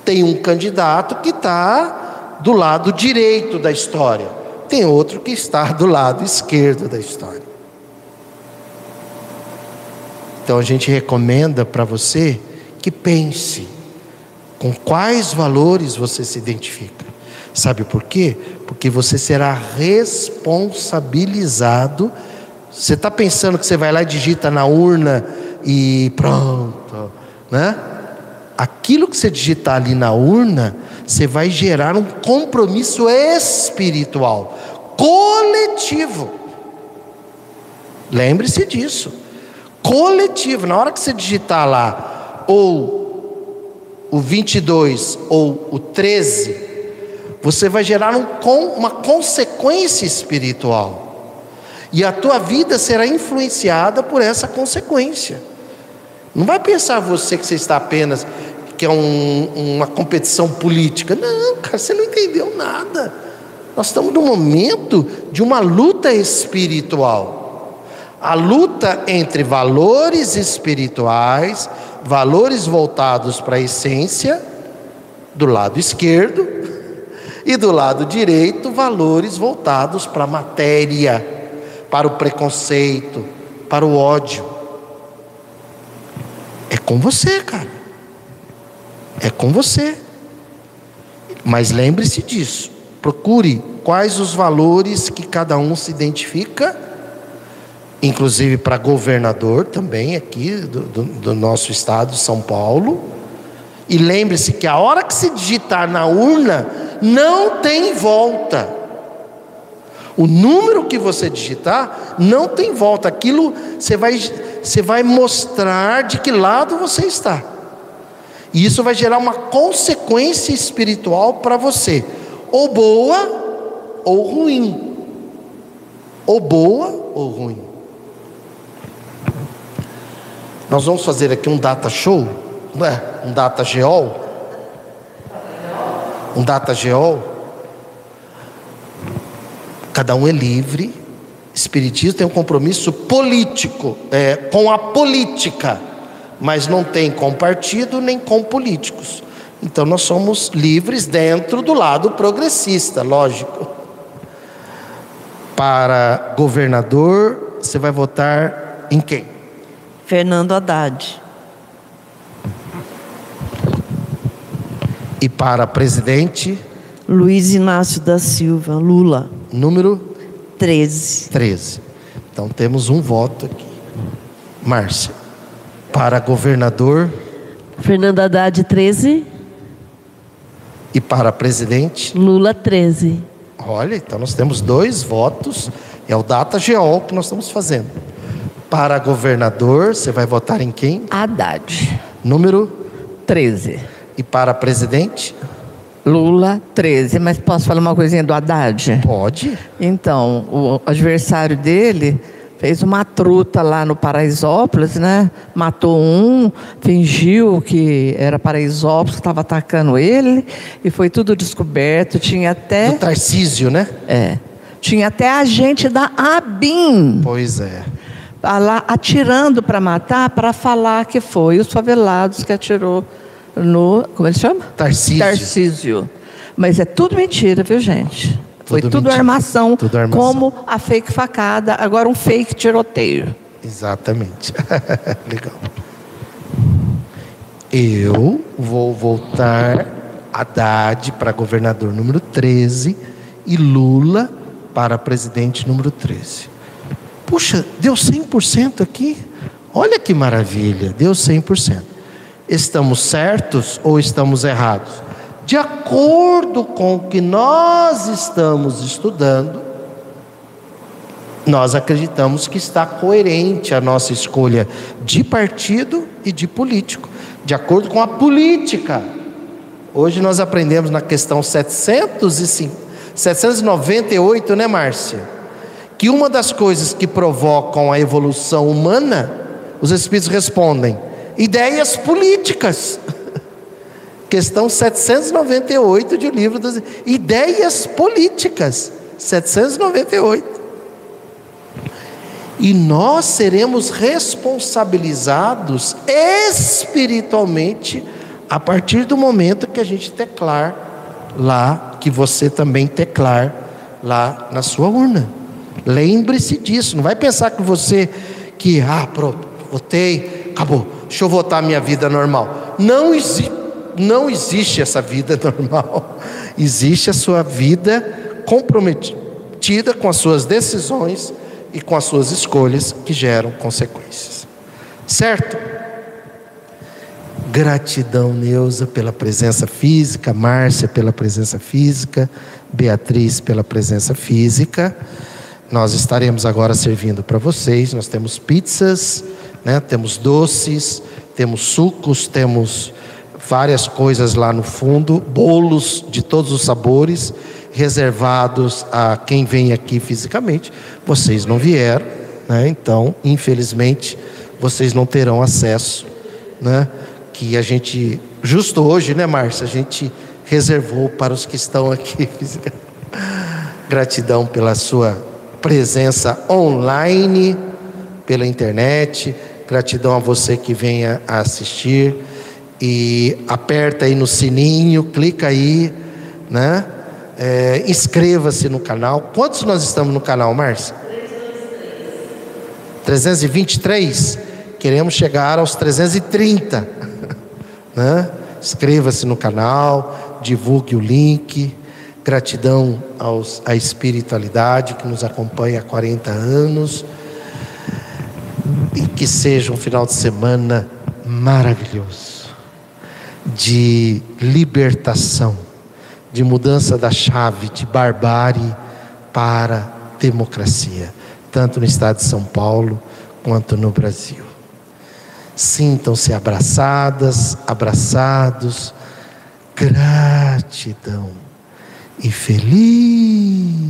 [SPEAKER 2] Tem um candidato que está do lado direito da história, tem outro que está do lado esquerdo da história. Então a gente recomenda para você que pense com quais valores você se identifica. Sabe por quê? Porque você será responsabilizado. Você está pensando que você vai lá e digita na urna e pronto, né? Aquilo que você digitar ali na urna, você vai gerar um compromisso espiritual, coletivo. Lembre-se disso. Coletivo. Na hora que você digitar lá, ou o 22 ou o 13, você vai gerar um, uma consequência espiritual. E a tua vida será influenciada por essa consequência. Não vai pensar você que você está apenas que é um, uma competição política. Não, cara, você não entendeu nada. Nós estamos num momento de uma luta espiritual. A luta entre valores espirituais, valores voltados para a essência, do lado esquerdo, e do lado direito, valores voltados para a matéria, para o preconceito, para o ódio. É com você, cara. É com você. Mas lembre-se disso. Procure quais os valores que cada um se identifica, inclusive para governador também, aqui do, do, do nosso estado, São Paulo. E lembre-se que a hora que se digitar na urna, não tem volta. O número que você digitar não tem volta. Aquilo você vai, você vai mostrar de que lado você está. E isso vai gerar uma consequência espiritual para você, ou boa ou ruim. Ou boa ou ruim. Nós vamos fazer aqui um data show, não é? Um data geol. Um data geol. Cada um é livre. Espiritismo tem um compromisso político é, com a política mas não tem com partido nem com políticos. Então nós somos livres dentro do lado progressista, lógico. Para governador você vai votar em quem?
[SPEAKER 5] Fernando Haddad.
[SPEAKER 2] E para presidente,
[SPEAKER 5] Luiz Inácio da Silva, Lula,
[SPEAKER 2] número
[SPEAKER 5] 13.
[SPEAKER 2] 13. Então temos um voto aqui. Márcia. Para governador
[SPEAKER 4] Fernando Haddad, 13.
[SPEAKER 2] e para presidente.
[SPEAKER 4] Lula, 13.
[SPEAKER 2] Olha, então nós temos dois votos. É o data geol que nós estamos fazendo. Para governador, você vai votar em quem?
[SPEAKER 3] Haddad,
[SPEAKER 2] Número
[SPEAKER 3] 13.
[SPEAKER 2] e para presidente?
[SPEAKER 3] Lula, 13. Mas posso falar uma coisinha do Haddad?
[SPEAKER 2] Pode.
[SPEAKER 3] Então, o adversário dele fez uma truta lá no Paraisópolis, né? Matou um, fingiu que era Paraisópolis que estava atacando ele e foi tudo descoberto. Tinha
[SPEAKER 2] Do
[SPEAKER 3] até,
[SPEAKER 2] Tarcísio, né?
[SPEAKER 3] é, tinha até agente da ABIN
[SPEAKER 2] Pois é.
[SPEAKER 3] lá atirando para matar, para falar que foi os favelados que atirou no, como ele chama?
[SPEAKER 2] Tarcísio.
[SPEAKER 3] Tarcísio. Mas é tudo mentira, viu, gente? Foi
[SPEAKER 2] Tudo
[SPEAKER 3] tudo armação,
[SPEAKER 2] Tudo armação.
[SPEAKER 3] como a fake facada, agora um fake tiroteio.
[SPEAKER 2] Exatamente. Legal. Eu vou voltar Haddad para governador número 13 e Lula para presidente número 13. Puxa, deu 100% aqui? Olha que maravilha, deu 100%. Estamos certos ou estamos errados? De acordo com o que nós estamos estudando, nós acreditamos que está coerente a nossa escolha de partido e de político, de acordo com a política. Hoje nós aprendemos na questão 705, 798, né, Márcia? Que uma das coisas que provocam a evolução humana, os espíritos respondem: ideias políticas. Questão 798 de O Livro dos Ideias Políticas. 798 e nós seremos responsabilizados espiritualmente a partir do momento que a gente teclar lá, que você também teclar lá na sua urna. Lembre-se disso, não vai pensar que você que ah, pronto, votei, acabou, deixa eu votar a minha vida normal. Não existe não existe essa vida normal. Existe a sua vida comprometida com as suas decisões e com as suas escolhas que geram consequências. Certo? Gratidão, Neuza, pela presença física, Márcia pela presença física, Beatriz pela presença física. Nós estaremos agora servindo para vocês. Nós temos pizzas, né? temos doces, temos sucos, temos várias coisas lá no fundo, bolos de todos os sabores reservados a quem vem aqui fisicamente. Vocês não vieram, né? então, infelizmente, vocês não terão acesso, né? Que a gente, justo hoje, né, Márcia? A gente reservou para os que estão aqui. Gratidão pela sua presença online, pela internet. Gratidão a você que venha assistir e aperta aí no sininho, clica aí, né? É, inscreva-se no canal. Quantos nós estamos no canal, Márcia? 323. Queremos chegar aos 330. né? Inscreva-se no canal, divulgue o link. Gratidão aos, à espiritualidade que nos acompanha há 40 anos. E que seja um final de semana maravilhoso de libertação de mudança da chave de barbárie para democracia, tanto no estado de São Paulo quanto no Brasil. Sintam-se abraçadas, abraçados, gratidão e felicidade.